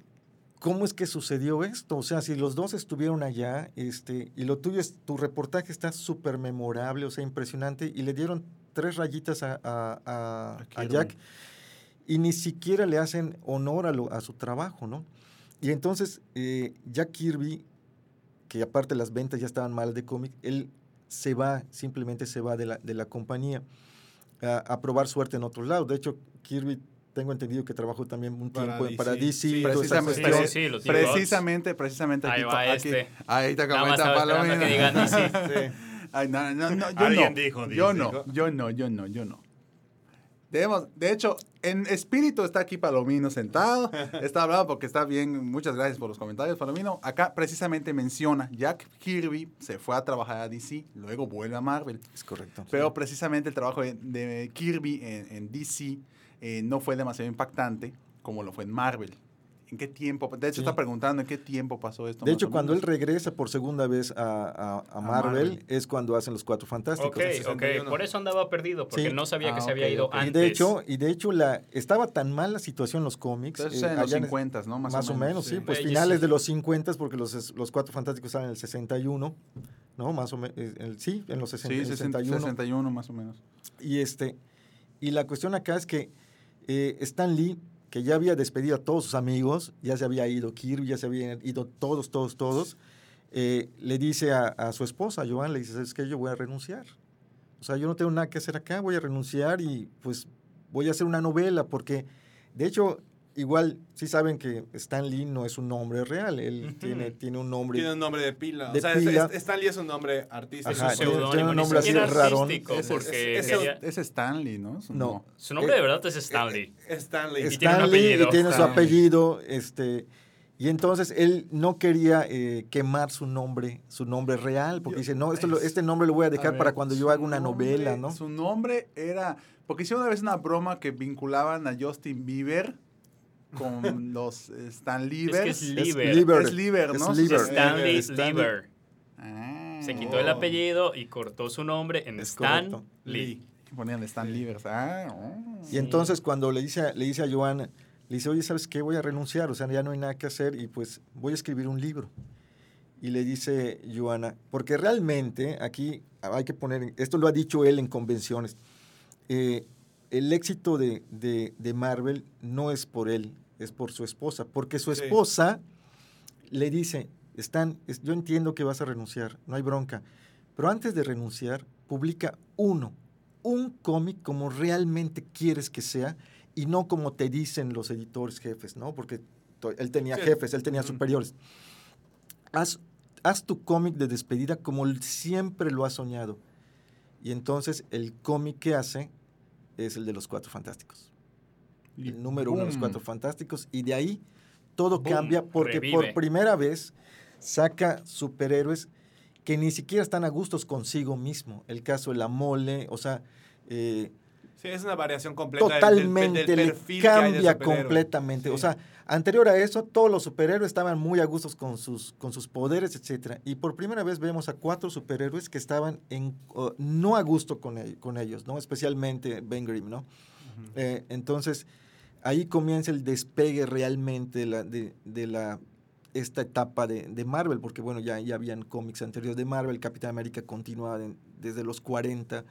¿cómo es que sucedió esto? O sea, si los dos estuvieron allá, este, y lo tuyo es, tu reportaje está súper memorable, o sea, impresionante, y le dieron tres rayitas a, a- a- A a Kirby. Jack, y ni siquiera le hacen honor a, lo- a su trabajo, ¿no? Y entonces, eh, Jack Kirby, que aparte las ventas ya estaban mal de cómic, él se va, simplemente se va de la, de la compañía a, a probar suerte en otros lados. De hecho, Kirby, tengo entendido que trabajó también un tiempo en- para DC, DC. sí, precisamente, Sí, cuestiones. sí, sí, los. Precisamente, precisamente Ahí aquí, va aquí- este. ahí te comenta Palomino. que digan DC. Sí. Ay, no, no, no, yo Alguien no. dijo, yo dijo. no, yo no, yo no, yo no. Debemos, de hecho, en espíritu está aquí Palomino sentado, está hablando porque está bien, muchas gracias por los comentarios, Palomino. Acá precisamente menciona, Jack Kirby se fue a trabajar a DC, luego vuelve a Marvel. Es correcto. Pero precisamente el trabajo de, de Kirby en, en DC eh, no fue demasiado impactante como lo fue en Marvel. ¿En qué tiempo? De hecho, Sí. está preguntando en qué tiempo pasó esto. De hecho, o cuando él menos. regresa por segunda vez a, a- a Marvel, Marvel. es cuando hacen los Cuatro Fantásticos. Ok, ok. 61. Por eso andaba perdido, porque Sí. no sabía que Ah, se había ido antes. Y de hecho, y de hecho la, estaba tan mal la situación en los cómics. Entonces, eh, en los allá en- 50, ¿no? Más, o menos, sí. sí. Pues finales sí. de los 50, porque los, los Cuatro Fantásticos salen en el 61, ¿no? Más o menos. Sí, en los 60, Sí, el 60, 61. 61 más o menos. Y, este, y la cuestión acá es que eh, Stan Lee, que ya había despedido a todos sus amigos, ya se había ido Kirby, ya se habían ido todos, todos, todos, eh, le dice a, su esposa, Joan, le dice, es que yo voy a renunciar. O sea, yo no tengo nada que hacer acá, voy a renunciar y pues voy a hacer una novela, porque de hecho igual, sí saben que Stan Lee no es un nombre real. Él tiene, tiene un nombre. Tiene un nombre de pila. De o sea, es- pila. es- Stan Lee es un nombre artístico. Ajá, es un tiene- tiene un nombre así raro. es- porque Es Stanley, ¿no? Su- No. su nombre de verdad es Stanley. Stan Lee. Y tiene un Stan Lee, apellido. y tiene su Stan Lee. apellido, este, y entonces él no quería eh, quemar su nombre, su nombre real, porque Yo- dice, no, esto lo- es- este nombre lo voy a A dejar ver, para cuando yo haga una nombre- novela, ¿no? Su nombre era. Porque hicieron una vez una broma que vinculaban a Justin Bieber con los Stan Es Lieber. que es Es Lieber. Lieber. Es Lieber, Es ¿no? Lieber. Stanley. Lieber. Ah. Se quitó el apellido y cortó su nombre en Es Stan correcto. Lee. Y Ponían Stan Lieber. Ah, oh. Y entonces cuando le dice, a- le dice a Joana, le dice, oye, ¿sabes qué? Voy a renunciar, o sea, ya no hay nada que hacer y pues voy a escribir un libro. Y le dice Joana, porque realmente aquí hay que poner, esto lo ha dicho él en convenciones, eh, el éxito de, de- de Marvel no es por él, es por su esposa, porque su Sí. esposa le dice, Stan, es- yo entiendo que vas a renunciar, no hay bronca, pero antes de renunciar, publica uno, un cómic como realmente quieres que sea y no como te dicen los editores jefes, ¿no? Porque él tenía Sí. jefes, él tenía superiores. Haz, haz tu cómic de despedida como siempre lo has soñado. Y entonces el cómic que hace es el de los Cuatro Fantásticos. Y El número uno de los. Cuatro Fantásticos. Y de ahí todo Boom, cambia porque revive. por primera vez saca superhéroes que ni siquiera están a gustos consigo mismo. El caso de la mole, o sea, eh, Sí, es una variación completa del- del- totalmente le que hay cambia completamente. O sea, anterior a eso, todos los superhéroes estaban muy a gustos con sus, con sus poderes, etcétera. Y por primera vez vemos a cuatro superhéroes que estaban en, uh, no a gusto con, el- con ellos, ¿no? Especialmente Ben Grimm, ¿no? Eh, entonces, ahí comienza el despegue realmente de la, de, de la esta etapa de, de Marvel, porque bueno, ya, ya habían cómics anteriores de Marvel, Capitán América continuaba desde los 40,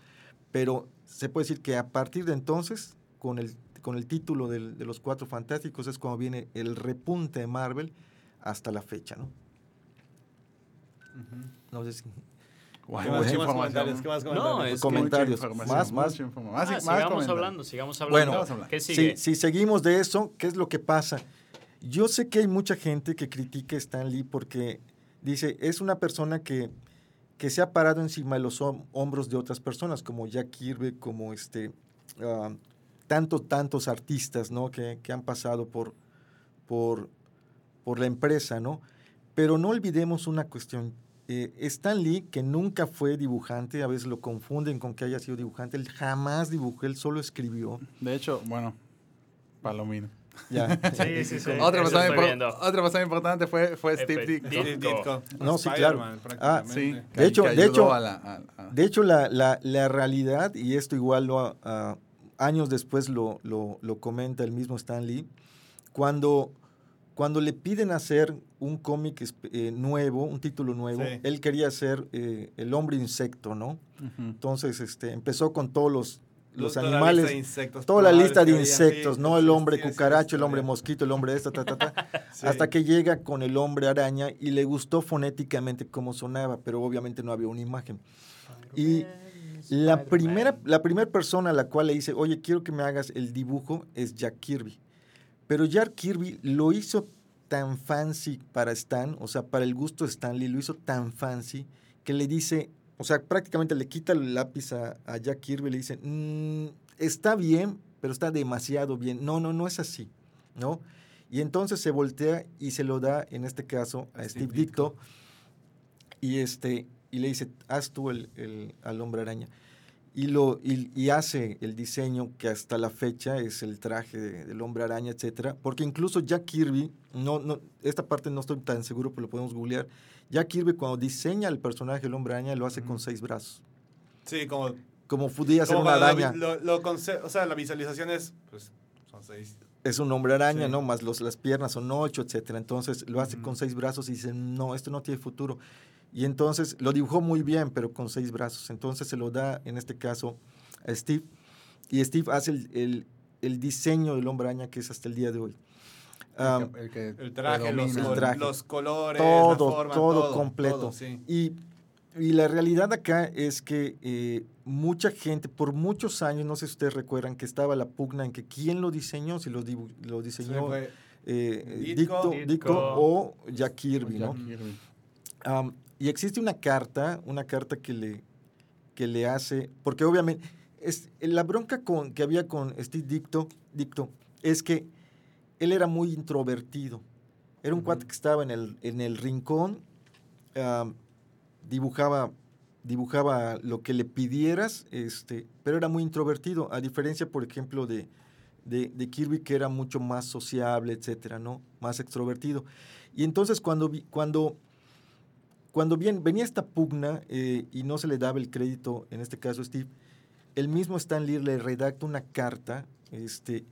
pero se puede decir que a partir de entonces, con el, con el título del- de los Cuatro Fantásticos, es cuando viene el repunte de Marvel hasta la fecha, ¿no? No sé si- Guau, ¿Qué más, qué más comentarios? ¿Qué más No, es- comentarios. Más, más. Ah, más- más sigamos comentarios. hablando, sigamos hablando. Bueno, vamos a hablar. ¿Qué Si, si seguimos de eso, ¿qué es lo que pasa? Yo sé que hay mucha gente que critica a Stan Lee porque dice, es una persona que, que se ha parado encima de los hom- hombros de otras personas, como Jack Kirby, como este, tantos, tantos artistas, ¿no? Que, que han pasado por, por, por la empresa, ¿no? Pero no olvidemos una cuestión. Eh, Stan Lee, que nunca fue dibujante, a veces lo confunden con que haya sido dibujante, él jamás dibujó, él solo escribió. De hecho, bueno, Palomino. Ya. Sí, sí, sí. Otra persona, otra persona importante fue, fue Steve Ditko. Ditko. Steve Ditko. No, sí, claro. Ah, sí. De hecho- de hecho- a la- a- De hecho, la, la- la realidad, y esto igual lo, años después lo, lo- lo comenta el mismo Stan Lee, cuando, cuando le piden hacer un cómic eh, nuevo, un título nuevo, Sí. él quería hacer eh, El hombre insecto, ¿no? Entonces este, empezó con todos los, los Toda la animales. lista de insectos Toda la lista de insectos, ¿no? El hombre cucaracho, el hombre mosquito, el hombre esta, ta, ta, ta. Sí. Hasta que llega con el hombre araña y le gustó fonéticamente cómo sonaba, pero obviamente no había una imagen. Y la primera, la primera persona a la cual le dice, oye, quiero que me hagas el dibujo, es Jack Kirby. Pero Jack Kirby lo hizo tan fancy para Stan, o sea, para el gusto de Stanley, lo hizo tan fancy que le dice, o sea, prácticamente le quita el lápiz a, a Jack Kirby y le dice, "Mm, está bien, pero está demasiado bien. No, no, no es así, ¿no? Y entonces se voltea y se lo da, en este caso, a A Steve Steve Ditko, y, este, y le dice, haz tú el, el- al hombre araña. Y, lo, y, y hace el diseño que hasta la fecha es el traje de- del hombre araña, etcétera. Porque incluso Jack Kirby, no, no, esta parte no estoy tan seguro, pero lo podemos googlear. Jack Kirby cuando diseña el personaje del hombre araña lo hace con seis brazos. Sí, como, Como pudiera ser una araña. Lo, lo o sea, la visualización es, pues, son seis. es un hombre araña, Sí. ¿no? Más los, las piernas son ocho, etcétera. Entonces lo hace con seis brazos y dice, no, esto no tiene futuro. Y entonces lo dibujó muy bien, pero con seis brazos. Entonces se lo da, en este caso, a Steve. Y Steve hace el, el- el diseño del hombre araña que es hasta el día de hoy. Am, el, que, el que El traje, los. El traje. los colores, todo, la forma, todo, todo completo. todo, sí. Y y la realidad acá es que eh, mucha gente, por muchos años, no sé si ustedes recuerdan, que estaba la pugna en que quién lo diseñó, si lo, lo diseñó fue- eh, Ditko. Ditko, Ditko o Jack Kirby, ¿no? Jack Kirby. Am, y existe una carta, una carta que le, que le hace, porque obviamente es, la bronca con, que había con Steve Dicto, Dicto es que él era muy introvertido. Era un cuate que estaba en el, en el rincón, dibujaba, dibujaba lo que le pidieras, este, pero era muy introvertido, a diferencia, por ejemplo, de, de, de Kirby, que era mucho más sociable, etcétera, ¿no? Más extrovertido. Y entonces cuando, cuando cuando bien, venía esta pugna eh, y no se le daba el crédito, en este caso Steve, el mismo Stan Lee le redacta una carta este,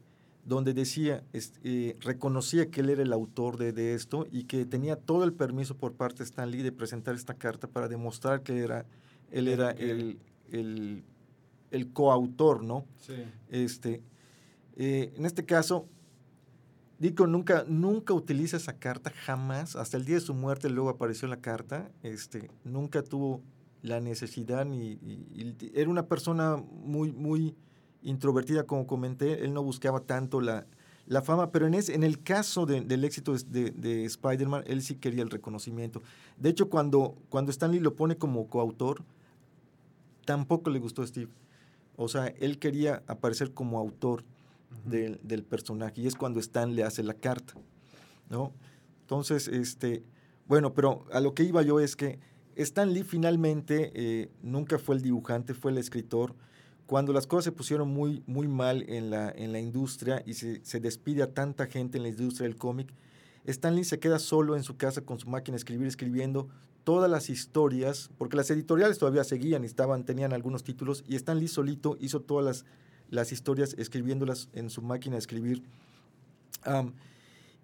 donde decía, eh, reconocía que él era el autor de, de esto y que tenía todo el permiso por parte de Stan Lee de presentar esta carta para demostrar que era, él era el, el, el coautor, ¿no? Sí. Este, eh, en este caso, Dico nunca, nunca utiliza esa carta, jamás. Hasta el día de su muerte luego apareció la carta. Este, nunca tuvo la necesidad ni, y- y era una persona muy, muy introvertida, como comenté. Él no buscaba tanto la, la fama, pero en, ese, en el caso de- del éxito de, de Spider-Man, él sí quería el reconocimiento. De hecho, cuando, cuando Stanley lo pone como coautor, tampoco le gustó a Steve. O sea, él quería aparecer como autor del, del personaje y es cuando Stan le hace la carta, ¿no? Entonces, este, bueno, pero a lo que iba yo es que Stan Lee finalmente eh, nunca fue el dibujante, fue el escritor. Cuando las cosas se pusieron muy, muy mal en la, en la industria y se, se despide a tanta gente en la industria del cómic, Stan Lee se queda solo en su casa con su máquina de escribir, escribiendo todas las historias, porque las editoriales todavía seguían estaban, tenían algunos títulos, y Stan Lee solito hizo todas las, las historias escribiéndolas en su máquina de escribir am,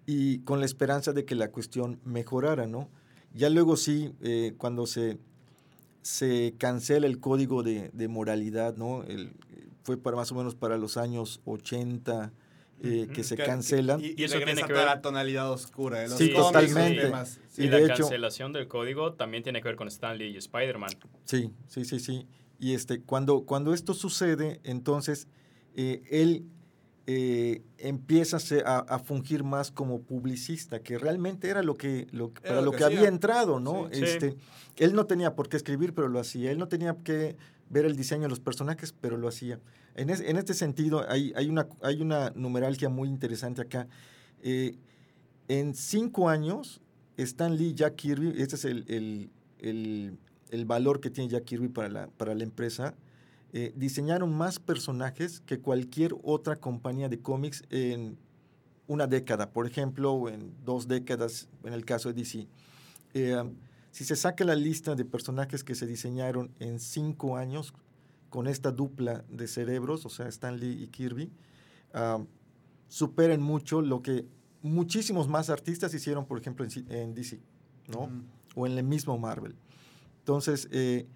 y con la esperanza de que la cuestión mejorara, ¿no? Ya luego sí, eh, cuando se, se cancela el código de, de moralidad, ¿no? El- fue para más o menos para los años 80 eh, que se Que- cancelan. Y, Y y eso tiene regresa que ver- la tonalidad oscura de los Sí, cómics, totalmente. temas. Y Y, de la hecho- cancelación del código también tiene que ver con Stanley y Spider-Man. Sí, sí, sí, sí. Y este, cuando, cuando esto sucede, entonces eh, él eh, empieza a, a- fungir más como publicista, que realmente era lo que, lo, para lo lo que había entrado, ¿no? Sí, sí. Este, Él no tenía por qué escribir, pero lo hacía. Él no tenía que ver el diseño de los personajes, pero lo hacía. En, es- en este sentido, hay, hay, una, hay una numeralgia muy interesante acá. Eh, en cinco años, Stan Lee, Jack Kirby, este es el, el- el- el valor que tiene Jack Kirby para la, para la empresa, eh, diseñaron más personajes que cualquier otra compañía de cómics en una década, por ejemplo, o en dos décadas, en el caso de DC. Eh, si se saca la lista de personajes que se diseñaron en cinco años con esta dupla de cerebros, o sea, Stan Lee y Kirby, ah, superan mucho lo que muchísimos más artistas hicieron, por ejemplo, en, en DC, ¿no? O en el mismo Marvel. Entonces, eh,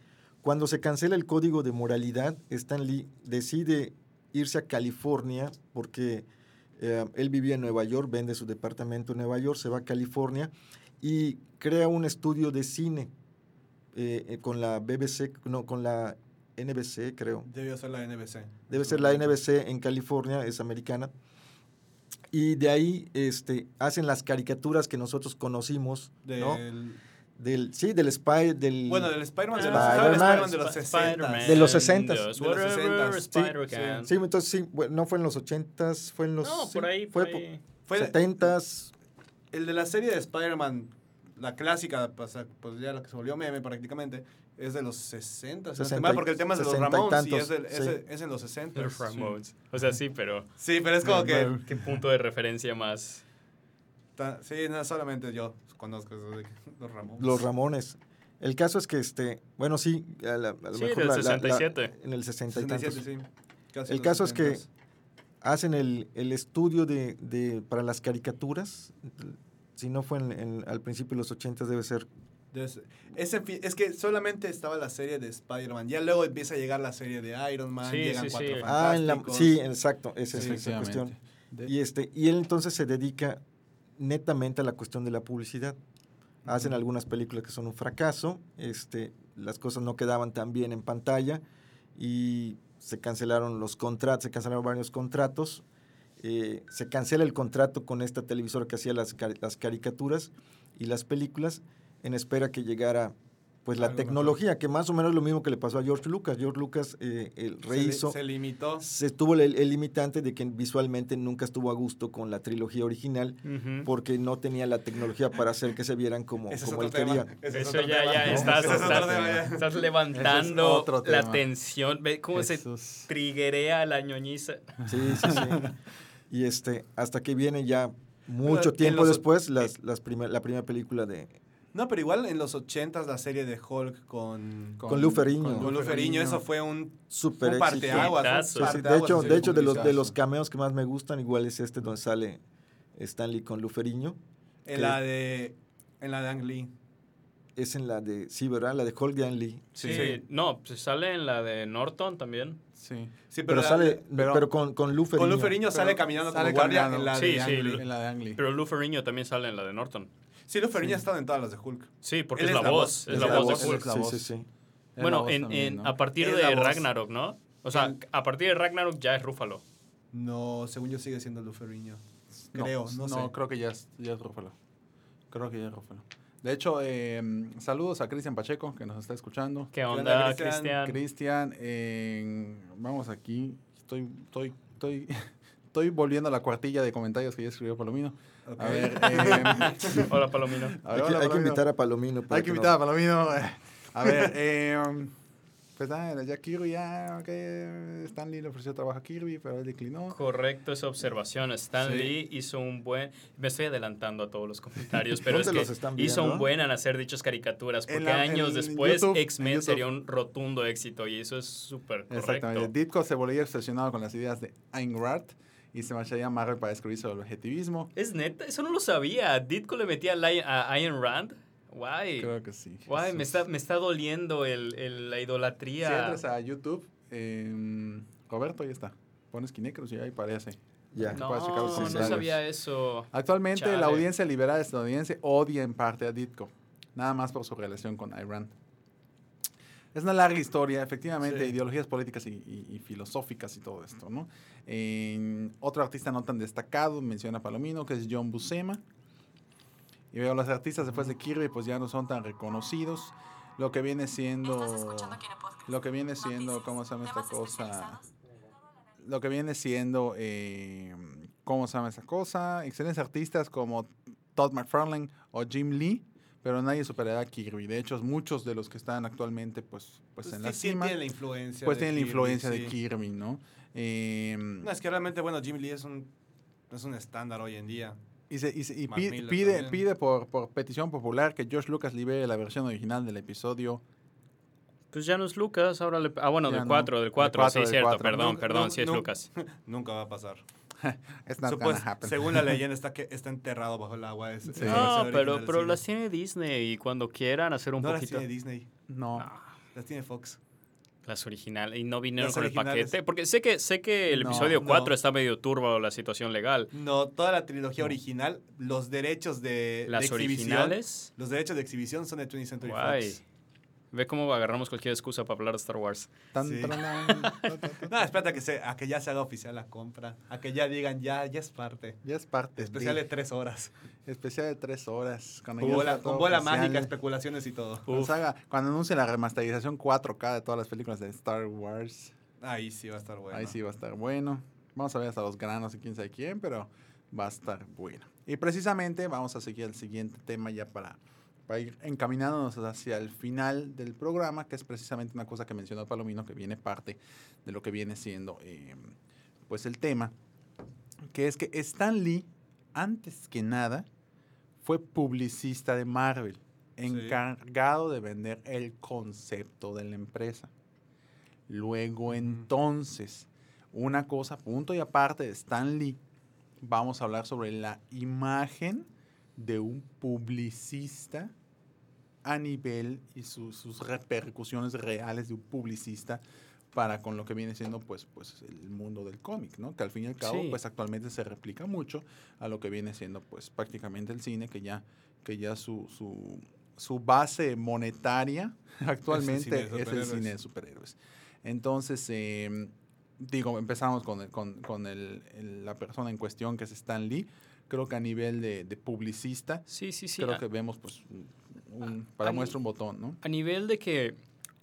cuando se cancela el código de moralidad, Stan Lee decide irse a California porque eh, él vivía en Nueva York, vende su departamento en Nueva York, se va a California y crea un estudio de cine eh, eh, con la BBC, no, con la NBC, creo. Debió ser la NBC. Debe ser la NBC en California, es americana. Y de ahí este, hacen las caricaturas que nosotros conocimos, ¿no? Del, sí, del Spy, del... Bueno, del Spider-Man de los, Ah, ¿sabe el. Spider-Man de los Sp- 60. Spider-Man, De los 60s. Dios, De los whatever 60s. Spider Sí, can. Sí, entonces sí, bueno, no fue en los 80s, fue en los... No, sí, por ahí, fue por ahí. Fue 70s. el de la serie de Spider-Man, la clásica, pues, pues ya la que se volvió meme prácticamente, es de los 60. si no estoy 60 mal, porque el tema es de los 60 y Ramones y, tantos, es, es, sí. es en los 60. Los Ramones. O sea, sí, pero Sí, pero es como que... qué punto de referencia más. Sí, no solamente yo conozco eso de que- los Ramones. Los Ramones. El caso es que, este, bueno, sí, a, la- a lo Sí, mejor del la- la- la- 67. en el 60 y tantos. 67, sí. Casi El caso es que 70s. hacen el, el estudio de, de- para las caricaturas. Si no fue en- en- al principio de los 80 debe ser. Ese es que solamente estaba la serie de Spider-Man. Ya luego empieza a llegar la serie de Iron Man. Sí, llegan sí, cuatro sí. Ah, en la, fantásticos. sí, exacto, esa Sí, es esa cuestión. Y, este, y él entonces se dedica netamente a la cuestión de la publicidad. hacen algunas películas que son un fracaso, este, las cosas no quedaban tan bien en pantalla y se cancelaron los contratos, se cancelaron varios contratos, eh, se cancela el contrato con esta televisora que hacía las, las caricaturas y las películas en espera que llegara pues la tecnología, que más o menos es lo mismo que le pasó a George Lucas. George Lucas eh, el Se li- rehizo, Se, limitó. se tuvo el, el limitante de que visualmente nunca estuvo a gusto con la trilogía original porque no tenía la tecnología para hacer que se vieran como, Ese como él tema. quería. Ese Eso ya, tema. ya, ¿no? estás, Ese estás, levantando la tensión. Ve cómo se Jesús. triguea la ñoñiza. Sí, sí, sí. Y este, hasta que viene ya mucho tiempo los- después las, las primer- la primera película de No, pero igual en los 80s la serie de Hulk con, Con con Lou Ferrigno, eso fue un, super un parteaguas. Sí, sí, De hecho, de hecho de los de los cameos que más me gustan, igual es este donde sale Stanley con Luferiño. En la de en la de Ang Lee. Es en la de, sí, ¿verdad? La de Hulk de Ang Lee. Sí, Sí. no, se sale en la de Norton también. Sí. Sí, Pero, sale, pero- pero, con, con Lou con Ferrigno sale caminando sale como guardia caminando. en la Sí, de sí, Ang Lee. Lu- En la de Ang Lee. Pero Lou Ferrigno también sale en la de Norton. Sí, Lou Ferrigno ha estado en todas las de Hulk. Sí, porque Él es, la voz, es, la, voz, de Hulk. es la Sí, voz. sí, sí. Bueno, en, también, en- ¿no? a partir Es de. Ragnarok, ¿no? O sea, El- a partir de Ragnarok ya es Rúfalo. No, según yo sigue siendo Lou Ferrigno. No, Creo, no, sé. creo que ya es, ya es Ruffalo. Creo que ya es Ruffalo. De hecho, eh, saludos a Cristian Pacheco, que nos está escuchando. ¿Qué onda, Cristian? Cristian? Cristian, eh, vamos aquí. Estoy, estoy, estoy, estoy volviendo a la cuartilla de comentarios que ya escribió Palomino. Ok. A ver, eh, Hola, Palomino. a ver, Hay, que, hola, hay que invitar a Palomino. Hay que invitar a Palomino. A ver, eh, pues nada, ya Kirby, ya, ok, Stanley le ofreció trabajo a Kirby, pero él declinó. Correcto esa observación. Stan Sí. Lee hizo un buen... Me estoy adelantando a todos los comentarios, pero es ¿Dónde que los están hizo un buen en hacer dichas caricaturas, En porque la- años después X-Men sería un rotundo éxito y eso es súper Exactamente. correcto. Ditko se volvía obsesionado con las ideas de Ayn Rand y se marcharía a Marvel para escribir sobre el objetivismo. Es neta, eso no lo sabía. Ditko le metía a, Ayn Rand. Guay. Creo que sí. Guay, me está, me está doliendo el, el- la Si idolatría. entras a YouTube, eh, Roberto, ahí está. Pones Kinecros y ahí aparece. Ya. no, puedes checar los no sabía eso. Actualmente Chale. la audiencia liberal estadounidense odia en parte a Ditko, nada más por su relación con Iran. Es una larga historia, efectivamente, Sí. ideologías políticas y, y- y filosóficas y todo esto, ¿no? Otro artista no tan destacado, menciona Palomino, que es John Buscema. Y veo, los artistas después de Kirby pues ya no son tan reconocidos. Lo que viene siendo... Lo que viene siendo, ¿cómo se llama esta cosa? Lo que viene siendo, eh, ¿cómo se llama esa cosa? Excelentes artistas como Todd McFarlane o Jim Lee, pero nadie superará a Kirby. De hecho, muchos de los que están actualmente pues, pues, Pues en la sí, sí cima, tiene la influencia. pues tienen la influencia sí. de Kirby, ¿no? Eh, No, es que realmente, bueno, Jim Lee es un, es un estándar hoy en día. y se- y se- y pide, también. pide por, por petición popular que George Lucas libere la versión original del episodio. Pues ya no es Lucas, ahora le... Ah, bueno, Ya del no. 4, del Del 4, cuatro, sí, del cierto, cuatro. perdón, No, perdón, no, sí es no. Lucas. Nunca va a pasar. It's not Supos- gonna happen. según la leyenda está que está enterrado bajo el agua. Es, Sí. No, pero, pero las tiene Disney y cuando quieran hacer un no las poquito... tiene Disney, No. las tiene Fox. Las originales. Y no vinieron Las con el paquete. Porque sé que, sé que el No, episodio no. 4 está medio turbo la situación legal. No, toda la trilogía original, los derechos de, Las originales. los derechos de exhibición son de 20th Century Guay. Fox. Ve cómo agarramos cualquier excusa para hablar de Star Wars. Tan, Sí. No, espérate a que, se, a que ya se haga oficial la compra, a que ya digan, ya, ya es parte. Ya es parte. Especial de- de tres horas. Especial de tres horas. Cuando bola, con bola oficial. mágica, especulaciones y todo. Cuando, salga- cuando anuncie la remasterización 4K de todas las películas de Star Wars, Ahí sí va a estar bueno. ahí sí va a estar bueno. Vamos a ver hasta los granos y quién sabe quién, pero va a estar bueno. Y precisamente vamos a seguir el siguiente tema ya para, para ir encaminándonos hacia el final del programa, que es precisamente una cosa que mencionó Palomino, que viene parte de lo que viene siendo eh, pues el tema, que es que Stan Lee, antes que nada, fue publicista de Marvel, encargado de vender el concepto de la empresa. Luego entonces, una cosa, punto y aparte de Stan Lee, vamos a hablar sobre la imagen de un publicista a nivel y su- sus repercusiones reales de un publicista para con lo que viene siendo pues, pues el mundo del cómic, ¿no? Que al fin y al cabo Sí. pues actualmente se replica mucho a lo que viene siendo pues prácticamente el cine, que ya, que ya su, su, su base monetaria actualmente cine de es el superhéroes. cine de superhéroes. Entonces, eh, digo, empezamos con, el- con, con el- el- la persona en cuestión que es Stan Lee. Creo que a nivel de, de publicista, Sí, sí, sí. creo a- que vemos pues un, para a muestra un botón, ¿no? A nivel de que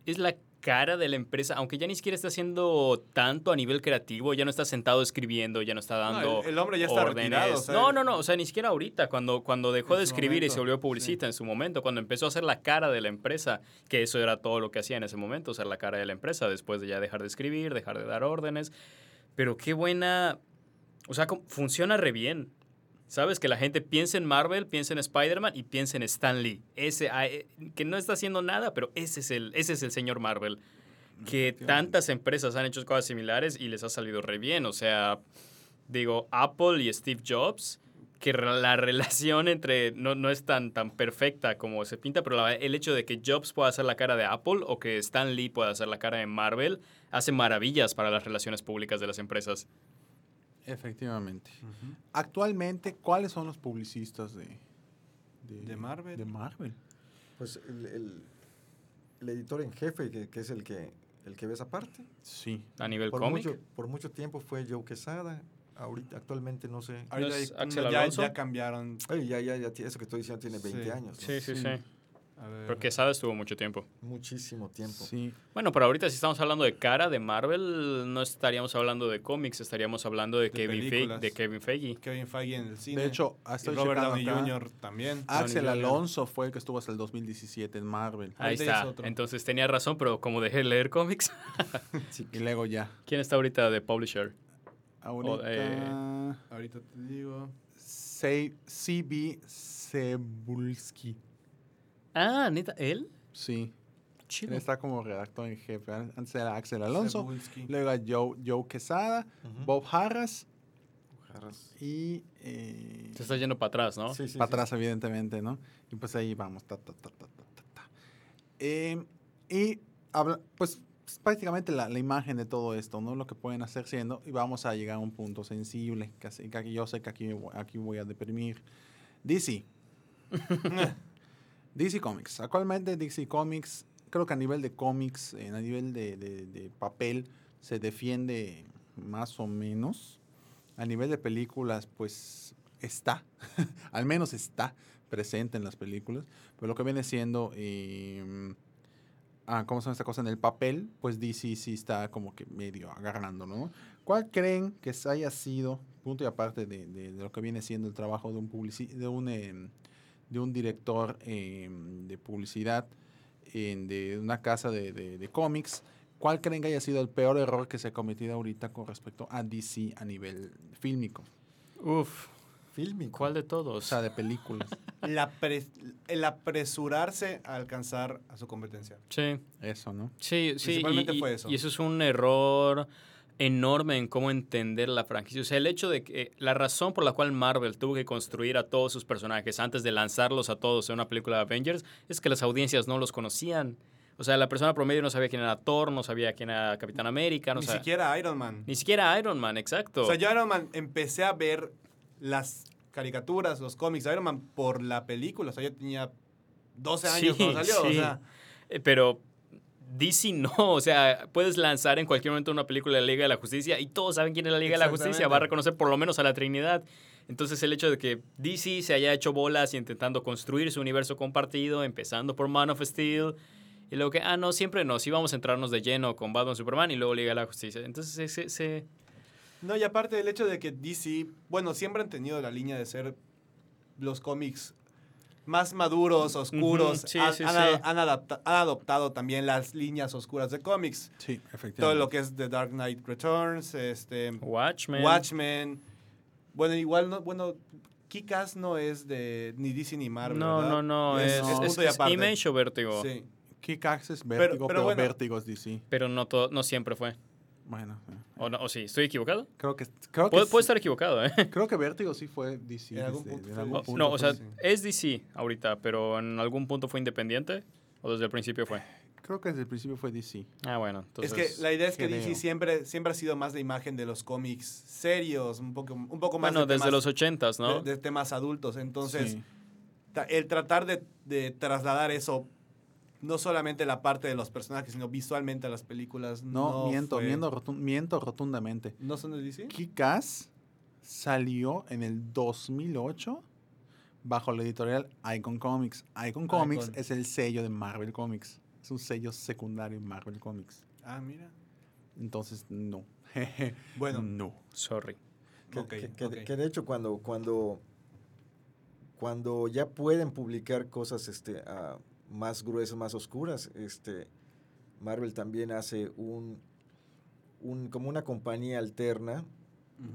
es la cara de la empresa, aunque ya ni siquiera está haciendo tanto a nivel creativo, ya no está sentado escribiendo, ya no está dando el- el hombre ya está órdenes. retirado, o sea, no, no, no, o sea, ni siquiera ahorita, cuando, cuando dejó de escribir y se momento, volvió publicista en su momento, cuando empezó a ser la cara de la empresa, que eso era todo lo que hacía en ese momento, ser la cara de la empresa, después de ya dejar de escribir, dejar de dar órdenes. Pero qué buena, o sea, funciona re bien. ¿Sabes? Que la gente piensa en Marvel, piensa en Spider-Man y piensa en Stan Lee. Ese, ah, eh, que no está haciendo nada, pero ese es el, ese es el señor Marvel. Que tantas empresas han hecho cosas similares y les ha salido re bien. O sea, digo, Apple y Steve Jobs, que la relación entre no, no es tan, tan perfecta como se pinta, pero la- el hecho de que Jobs pueda hacer la cara de Apple o que Stan Lee pueda hacer la cara de Marvel hace maravillas para las relaciones públicas de las empresas. Efectivamente. Actualmente, ¿cuáles son los publicistas de, ¿De Marvel? De Marvel. Pues el, el- el editor en jefe, que, que es el que, el que ve esa parte. Sí. A nivel Por cómic. mucho, por mucho tiempo fue Joe Quesada. Ahorita, actualmente no sé. Ahorita ¿No es ya- Axel ya, Alonso? ya cambiaron. Ay, ya, ya, ya, eso que estoy diciendo tiene 20 Sí. años. ¿no? Sí, sí, sí. Sí. Porque Quesada estuvo mucho tiempo. Muchísimo tiempo. Sí. Bueno, pero ahorita si estamos hablando de cara de Marvel, no estaríamos hablando de cómics, estaríamos hablando de, De Kevin, Feige, de Kevin Feige. Kevin Feige en el cine. De hecho, y estoy Robert Downey acá. Jr. también. Axel. Alonso fue el que estuvo hasta el 2017 en Marvel. Ahí está. Entonces tenía razón, pero como dejé de leer cómics, Y luego ya. ¿quién está ahorita de publisher? Ahorita. eh, Ahorita te digo. C- CB Cebulski. Ah, neta, ¿él? Sí. Él Chido. está como redactor en jefe. Antes era Axel Alonso. Cebulski. Luego era Joe, Joe Quesada, Ujú. Bob Harras y. eh, Se está yendo para atrás, ¿no? Sí, sí, para sí. atrás, evidentemente, ¿no? Y pues ahí vamos. ta, ta, ta, ta, ta, ta, ta. Eh, y habla, pues es prácticamente la, la imagen de todo esto, ¿no? Lo que pueden hacer siendo, y vamos a llegar a un punto sensible, que, así- que aquí yo sé que aquí, aquí voy a deprimir. DC. DC Comics. Actualmente DC Comics, creo que a nivel de cómics, eh, a nivel de, de- papel, se defiende más o menos. A nivel de películas, pues está, al menos está presente en las películas, pero lo que viene siendo, eh, ah, ¿cómo son esta cosa? En el papel, pues DC sí está como que medio agarrando, ¿no? ¿Cuál creen que haya sido, punto y aparte de, de- lo que viene siendo el trabajo de un, publici- de un, em, de un director em, de publicidad en- de una casa de, de- de cómics, ¿cuál creen que haya sido el peor error que se ha cometido ahorita con respecto a DC a nivel fílmico? Uf, Fílmico. ¿cuál de O todos? sea, de películas. La pre- el apresurarse a alcanzar a su competencia. Sí, Eso, ¿no? sí, sí. Principalmente y- fue eso. y eso es un error enorme en cómo entender la franquicia. O sea, el hecho de que la razón por la cual Marvel tuvo que construir a todos sus personajes antes de lanzarlos a todos en una película de Avengers es que las audiencias no los conocían. O sea, la persona promedio no sabía quién era Thor, no sabía quién era Capitán América, no Ni sabía- siquiera Iron Man. Ni siquiera Iron Man, exacto. O sea, yo Iron Man empecé a ver las caricaturas, los cómics de Iron Man por la película. O sea, yo tenía 12 años Sí, cuando salió. O sí. sea, Eh, Pero DC no, o sea, puedes lanzar en cualquier momento una película de la Liga de la Justicia y todos saben quién es la Liga de la Justicia, va a reconocer por lo menos a la Trinidad. Entonces el hecho de que DC se haya hecho bolas intentando construir su universo compartido, empezando por Man of Steel, y luego que, ah, no, siempre no, sí vamos a entrarnos de lleno con Batman, Superman y luego Liga de la Justicia. Entonces ese, ese- no, y aparte del hecho de que DC, bueno, siempre han tenido la línea de ser los cómics más maduros, oscuros. Sí, han, sí, han sí. han adapta- han adoptado también las líneas oscuras de cómics. Sí, efectivamente. Todo lo que es The Dark Knight Returns, este, Watchmen. Watchmen. Bueno, igual no, bueno, Kikas no es de ni DC ni Marvel. No, ¿verdad? no, no, es, es, es, es es. Image o Vértigo, Sí. Kick Access, Vértigo, pero, pero bueno. Vértigo es DC. pero no, todo, no siempre fue. Bueno, eh, O, no, o sí, ¿estoy equivocado? creo que, creo que, Puedo, sí- puedo estar equivocado, ¿eh? creo que Vértigo sí fue DC. En algún desde- punto en fue algún DC. punto No, o sea, sí. es DC ahorita, pero en algún punto fue independiente o desde el principio fue. Creo que desde el principio fue DC. Ah, bueno, entonces... es que la idea es que. DC siempre, siempre ha sido más la imagen de los cómics serios, un poco, un poco más Bueno, de desde temas- los ochentas, ¿no? de, de temas adultos. Entonces, Sí. ta- el tratar de, de trasladar eso, no solamente la parte de los personajes, sino visualmente a las películas. No, No, miento, fue- miento, rotun- miento rotundamente. ¿No son de DC? Kick-Ass salió en el 2008 bajo la editorial Icon Comics. Icon Comics Icon. es el sello de Marvel Comics. Es un sello secundario en Marvel Comics. Ah, mira. Entonces, no. Bueno, no. Sorry. Que, Ok, que- que- ok. que de hecho cuando, cuando, cuando ya pueden publicar cosas este, más gruesas, más oscuras, este, Marvel también hace un, un como una compañía alterna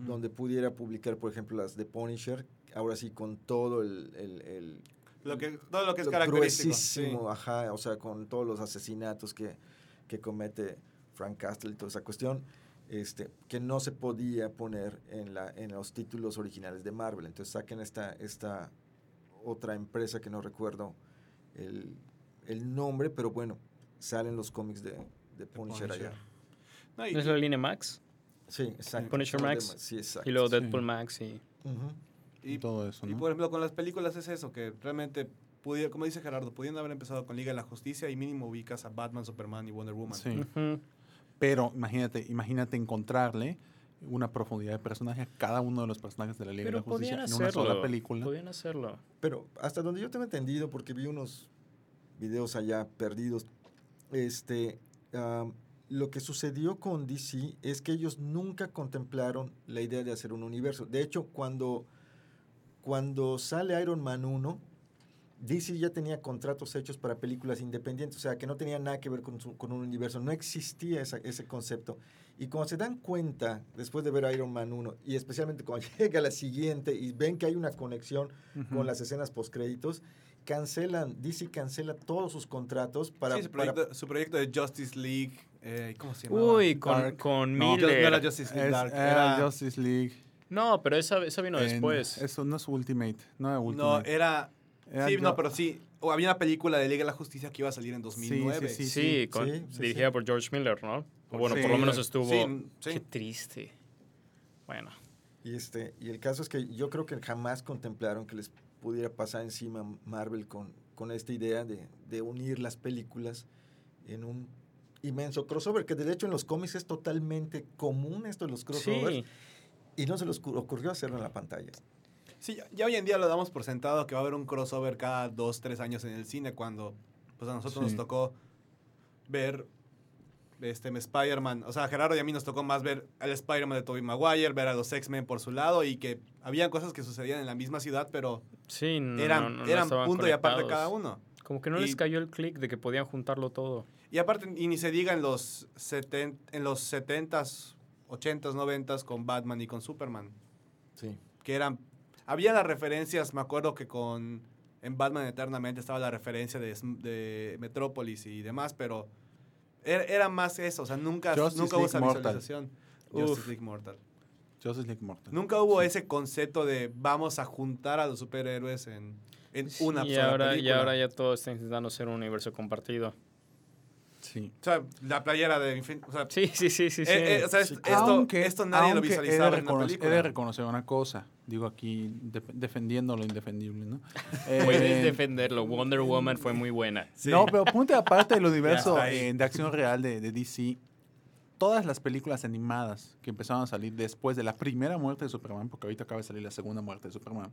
donde pudiera publicar, por ejemplo, las de Punisher, ahora sí con todo el, el- el- Lo que, todo lo que es lo característico. sí. ajá, o sea, con todos los asesinatos que, que comete Frank Castle y toda esa cuestión, este, que no se podía poner en, la, en los títulos originales de Marvel. Entonces saquen esta, esta otra empresa que no recuerdo el, el nombre, pero bueno, salen los cómics de, de Punisher, Punisher. allá. No, y- ¿No es la línea Max? Sí, exacto. Punisher Max. Sí, exacto. Y luego Sí. Deadpool Max y... Y, todo eso, Y ¿no? por ejemplo, con las películas es eso, que realmente, pudiera, como dice Gerardo, pudiendo haber empezado con Liga de la Justicia y mínimo ubicas a Batman, Superman y Wonder Woman. Sí. Pero imagínate, imagínate encontrarle una profundidad de personaje a cada uno de los personajes de la Liga de la Justicia podían en una hacerlo. sola película. Podían hacerlo. Pero hasta donde yo tengo entendido, porque vi unos videos allá perdidos, este, lo que sucedió con DC es que ellos nunca contemplaron la idea de hacer un universo. De hecho, cuando, cuando sale Iron Man 1, DC ya tenía contratos hechos para películas independientes, o sea, que no tenía nada que ver con, su- con un universo, no existía esa- ese concepto. Y cuando se dan cuenta, después de ver Iron Man 1, y especialmente cuando llega la siguiente y ven que hay una conexión con las escenas postcréditos, cancelan, DC cancela todos sus contratos para... sí, su para- proyecto, su proyecto de Justice League, eh, ¿cómo se llama? Uy, con, con No, Ju- no Miller. era Justice League Es- Dark, era era- Justice League. No, pero esa, esa vino en- después. Eso no es Ultimate. No era no, Ultimate. era... Era sí, no, pero sí. O había una película de Liga de la Justicia que iba a salir en Sí, 2009. sí, Sí, con- sí, sí, dirigida sí. por George Miller, ¿no? O bueno, Sí. por lo menos estuvo... Sí, sí. Qué triste. Bueno. Y, este, y el caso es que yo creo que jamás contemplaron que les pudiera pasar encima Marvel con, con esta idea de, de unir las películas en un inmenso crossover, que de hecho en los cómics es totalmente común esto de los crossovers, Sí. y no se les ocur- ocurrió hacerlo en la pantalla. Sí, ya, hoy en día lo damos por sentado que va a haber un crossover cada dos, tres años en el cine cuando pues a nosotros nos Sí. tocó ver este Spider-Man, o sea, a Gerardo y a mí nos tocó más ver al Spider-Man de Tobey Maguire, ver a los X-Men por su lado y que habían cosas que sucedían en la misma ciudad, pero Sí, no, eran, no- no eran punto y aparte conectados. cada uno. Como que no Y- les cayó el clic de que podían juntarlo todo. Y aparte, y ni se diga en los, seten- en los 70s, 80s, 90s con Batman y con Superman. Sí. que eran había las referencias me acuerdo que con en Batman Eternamente estaba la referencia de, de Metrópolis y demás pero era, era más eso o sea nunca Justice nunca hubo esa Mortal. visualización Uf. Justice League Mortal Justice League Mortal. nunca hubo ese concepto de vamos a juntar a los superhéroes en, en una y sola ahora, y película ahora ya todo está intentando ser un universo compartido. Sí. o sea la playera de Infin- o sea, Sí, sí, sí, sí. sí. eh, eh, o sea, Sí. esto, Aunque- esto nadie lo aunque he de visualizaba en reconocer- película He de reconocer una cosa. Digo aquí, de- defendiendo lo indefendible, ¿no? Puedes Eh, defenderlo. Wonder Woman fue muy buena. Sí. No, pero ponte aparte del universo de acción real de, de DC. Todas las películas animadas que empezaron a salir después de la primera muerte de Superman, porque ahorita acaba de salir la segunda muerte de Superman.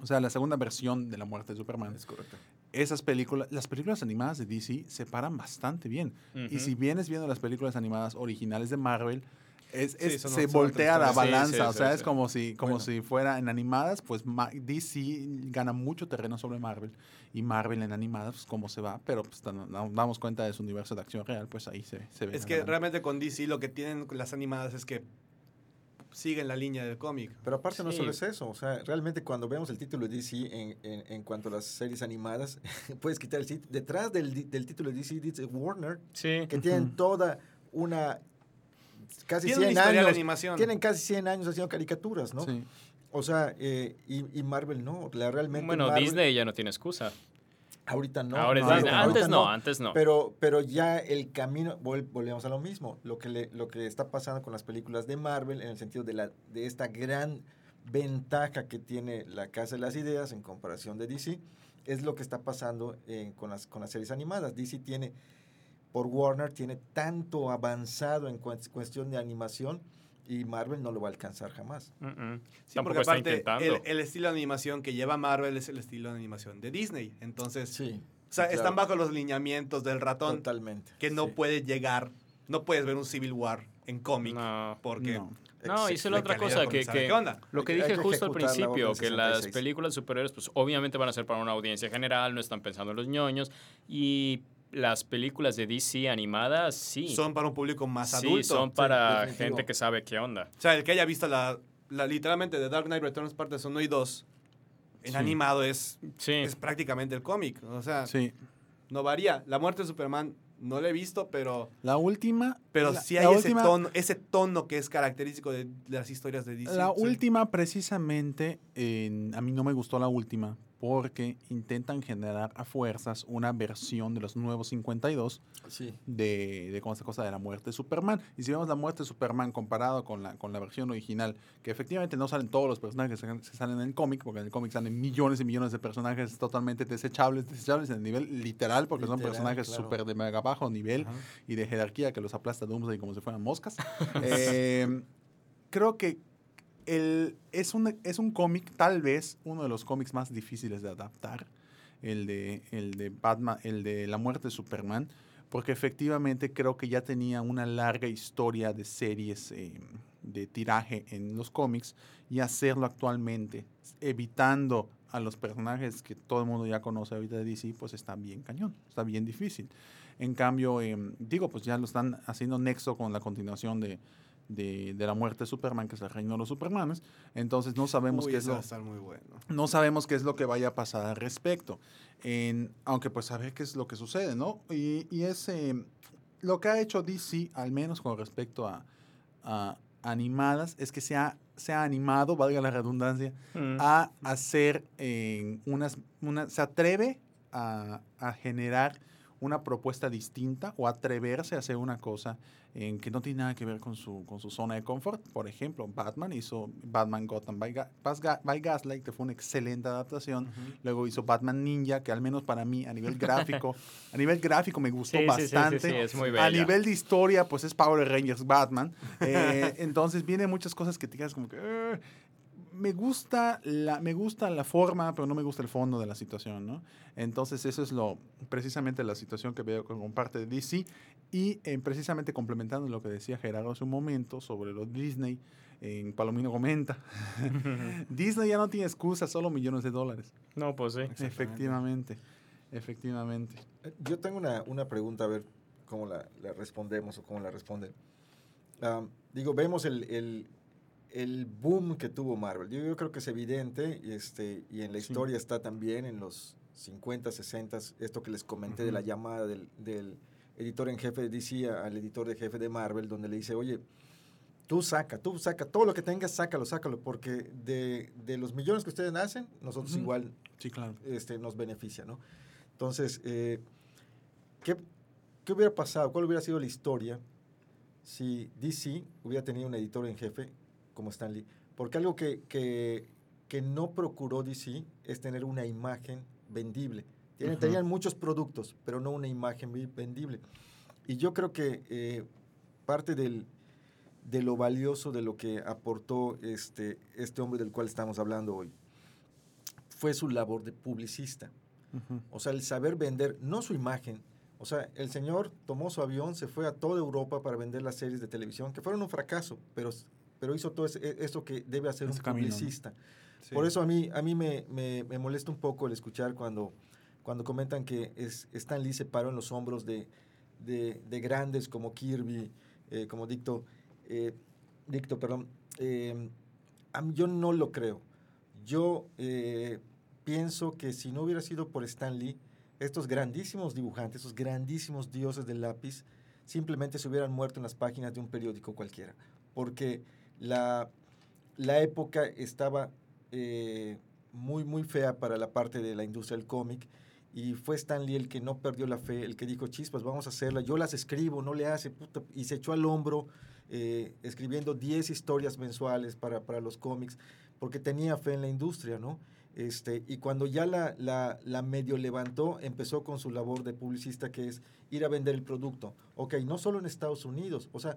O sea, la segunda versión de la muerte de Superman. Es correcto. Esas películas, las películas animadas de DC se paran bastante bien. Y si vienes viendo las películas animadas originales de Marvel, es, se voltea la. Sí, balanza. sí, o sea, es como si, como Bueno. si fuera en animadas, pues DC gana mucho terreno sobre Marvel. Y Marvel en animadas, pues cómo se va. Pero pues damos cuenta de su universo de acción real, pues ahí se, se ve. es que realmente con DC lo que tienen las animadas es que siguen la línea del cómic Pero aparte no solo es eso, o sea, realmente cuando vemos el título de DC en, en, en cuanto a las series animadas, puedes quitar el sit- detrás del, del título de DC dice Warner, Sí. que tienen toda una casi Tiene una 100 historia de años, animación. tienen casi 100 años haciendo caricaturas, ¿no? Sí. O sea, eh, y, y Marvel no, la realmente Bueno, Marvel- Disney ya no tiene excusa. Ahorita no. Ahora no, ahorita Antes no, antes no. Pero, pero ya el camino, vol- volvemos a lo mismo, lo que, le- lo que está pasando con las películas de Marvel en el sentido de, la, de esta gran ventaja que tiene la Casa de las Ideas en comparación de DC, es lo que está pasando en- con, las, con las series animadas. DC tiene, por Warner, tiene tanto avanzado en cues- cuestión de animación y Marvel no lo va a alcanzar jamás. Mm, mm. Sí, Tampoco porque está aparte intentando. el, el estilo de animación que lleva Marvel es el estilo de animación de Disney. Entonces, Sí. o sea, están bajo los lineamientos del ratón Totalmente. que no sí. puede llegar, no puedes ver un Civil War en cómic No. porque No. No, y la otra cosa, que, que qué onda. lo que dije que justo al principio, que las 66. películas superiores, pues obviamente van a ser para una audiencia general, no están pensando en los ñoños, y las películas de DC animadas, sí. son para un público más sí, adulto. son para gente que sabe qué onda. O sea, el que haya visto la, la literalmente de Dark Knight Returns partes 1 y 2 en Sí. animado es, Sí. es prácticamente el cómic. O sea, Sí. no varía. La muerte de Superman no la he visto, pero, La última. pero la- sí hay ese, última- tono, ese tono que es característico de, de las historias de DC. La Sí. última, precisamente, en- a mí no me gustó la última porque intentan generar a fuerzas una versión de los nuevos 52 Sí. de, de esta cosa de la muerte de Superman. Y si vemos la muerte de Superman comparado con la, con la versión original, que efectivamente no salen todos los personajes que se salen en el cómic, porque en el cómic salen millones y millones de personajes totalmente desechables, desechables en el nivel literal, porque son Literal, personajes claro. súper de mega bajo nivel Ajá. y de jerarquía que los aplasta Doomsday como si fueran moscas. Eh, creo que es un, es un cómic, tal vez uno de los cómics más difíciles de adaptar, el de, el de Batman, el de la muerte de Superman, porque efectivamente creo que ya tenía una larga historia de series eh, de tiraje en los cómics y hacerlo actualmente, evitando a los personajes que todo el mundo ya conoce ahorita de DC, pues está bien cañón, está bien difícil. En cambio, em, digo, pues ya lo están haciendo nexo con la continuación de, de, de la muerte de Superman, que es el reino de los Supermanes. Entonces no sabemos Uy, qué es lo, a muy bueno. no sabemos qué es lo que vaya a pasar al respecto. En, aunque pues saber qué es lo que sucede, ¿no? Y, y es eh, lo que ha hecho DC, al menos con respecto a, a animadas, es que se ha, se ha animado, valga la redundancia, Mm. a hacer eh, unas, una, se atreve a, a generar una propuesta distinta o atreverse a hacer una cosa en que no tiene nada que ver con su, con su zona de confort. Por ejemplo, Batman hizo Batman Gotham by, Ga- Gaslight, que fue una excelente adaptación. Luego hizo Batman Ninja, que al menos para mí, a nivel gráfico, a nivel gráfico me gustó Sí, sí, sí, bastante. es muy A nivel de historia, pues es Power Rangers Batman. Eh, entonces vienen muchas cosas que te quedas como que... "Eh". Me gusta la me gusta la forma pero no me gusta el fondo de la situación no entonces eso es lo precisamente la situación que veo con, con parte de DC y eh, precisamente complementando lo que decía Gerardo hace un momento sobre los Disney en Palomino comenta Disney ya no tiene excusa solo millones de dólares No, pues sí. efectivamente efectivamente Eh, Yo tengo una, una pregunta, a ver cómo la, la respondemos o cómo la responden. Am, digo, vemos el, el, el boom que tuvo Marvel. Yo, yo creo que es evidente y, este, y en la Sí. historia está también en los 50, 60, esto que les comenté de la llamada del, del editor en jefe de DC al editor de jefe de Marvel, donde le dice, oye, tú saca, tú saca, todo lo que tengas, sácalo, sácalo, porque de, de los millones que ustedes hacen, nosotros igual sí claro este, nos beneficia, ¿no? Entonces, eh, ¿qué, ¿qué hubiera pasado? ¿Cuál hubiera sido la historia si DC hubiera tenido un editor en jefe como Stan Lee? Porque algo que, que, que no procuró DC es tener una imagen vendible. Tienen, Ujú. Tenían muchos productos, pero no una imagen vendible. Y yo creo que eh, parte del, de lo valioso de lo que aportó este, este hombre del cual estamos hablando hoy fue su labor de publicista. Ujú. O sea, el saber vender, no su imagen. O sea, el señor tomó su avión, se fue a toda Europa para vender las series de televisión, que fueron un fracaso, pero, pero hizo todo ese- e- eso que debe hacer Ese un camino, ¿no? publicista. Sí. Por eso a mí, a mí me, me- me molesta un poco el escuchar cuando, cuando comentan que es, Stan Lee se paró en los hombros de, de- de grandes como Kirby, eh, como Dicto, eh, Dicto, perdón. Eh, mí- yo no lo creo. Yo eh, pienso que si no hubiera sido por Stan Lee, estos grandísimos dibujantes, esos grandísimos dioses del lápiz, simplemente se hubieran muerto en las páginas de un periódico cualquiera. Porque la, la época estaba eh, muy, muy fea para la parte de la industria del cómic Y fue Stan Lee el que no perdió la fe, el que dijo, chispas, vamos a hacerla, yo las escribo, no le hace, puta", y se echó al hombro eh, escribiendo 10 historias mensuales para, para los cómics, porque tenía fe en la industria, ¿no? Este, y cuando ya la, la, la medio levantó, empezó con su labor de publicista, que es ir a vender el producto. Ok, no solo en Estados Unidos, o sea,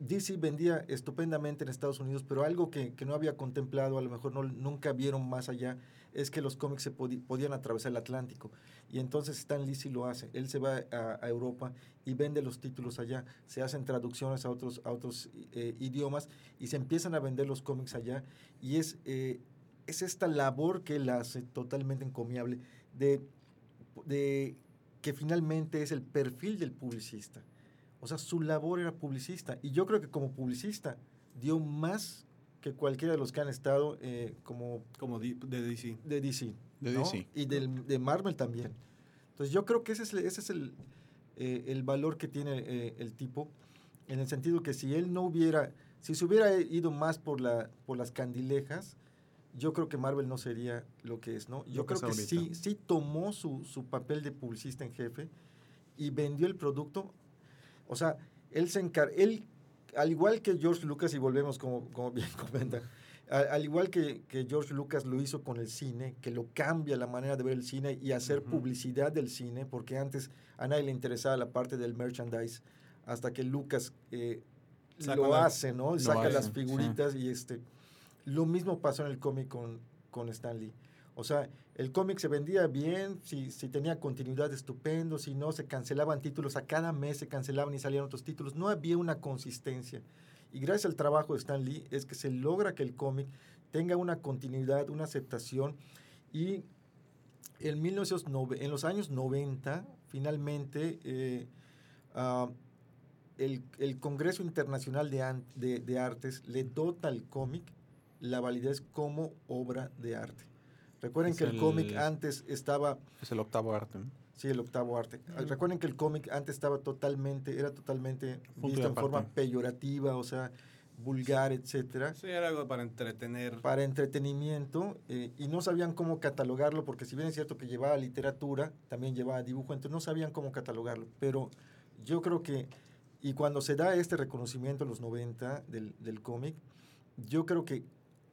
DC vendía estupendamente en Estados Unidos, pero algo que, que no había contemplado, a lo mejor no, nunca vieron más allá, es que los cómics se podían atravesar el Atlántico. Y entonces Stan Lee sí lo hace. Él se va a, a Europa y vende los títulos allá. Se hacen traducciones a otros, a otros eh, idiomas y se empiezan a vender los cómics allá. Y es, eh, es esta labor que él hace totalmente encomiable de, de que finalmente es el perfil del publicista. O sea, su labor era publicista. Y yo creo que como publicista dio más que cualquiera de los que han estado eh, como Como de DC. de DC. De ¿no? DC. Y del, de Marvel también. Entonces yo creo que ese es, ese es el, eh, el valor que tiene eh, el tipo, en el sentido que si él no hubiera, si se hubiera ido más por, la, por las candilejas, yo creo que Marvel no sería lo que es, ¿no? Yo Lo que creo que ahorita. sí, sí tomó su, su papel de publicista en jefe y vendió el producto. O sea, él se encar él, al igual que George Lucas, y volvemos como, como bien comenta, al, al igual que, que George Lucas lo hizo con el cine, que lo cambia la manera de ver el cine y hacer publicidad del cine, porque antes a nadie le interesaba la parte del merchandise, hasta que Lucas eh, lo la- hace, ¿no? Saca hace, las sí. figuritas y este... Lo mismo pasó en el cómic con, con Stan Lee. O sea, el cómic se vendía bien, si, tenía continuidad estupendo, si no, se cancelaban títulos, a cada mes se cancelaban y salían otros títulos, no había una consistencia. Y gracias al trabajo de Stan Lee es que se logra que el cómic tenga una continuidad, una aceptación y en, 1909 en los años 90, finalmente, eh, ah, el, Congreso Internacional de- de Artes le dota al cómic la validez como obra de arte. Recuerden Es que el, el- cómic antes estaba, Es el octavo arte. ¿no? sí, el octavo arte. Recuerden que el cómic antes estaba totalmente, era totalmente Punto visto en forma peyorativa, o sea, vulgar, etcétera Sí, era algo para entretener. para entretenimiento eh, y no sabían cómo catalogarlo, porque si bien es cierto que llevaba literatura, también llevaba dibujo, entonces no sabían cómo catalogarlo. Pero yo creo que, y cuando se da este reconocimiento en los 90 del, del cómic, yo creo que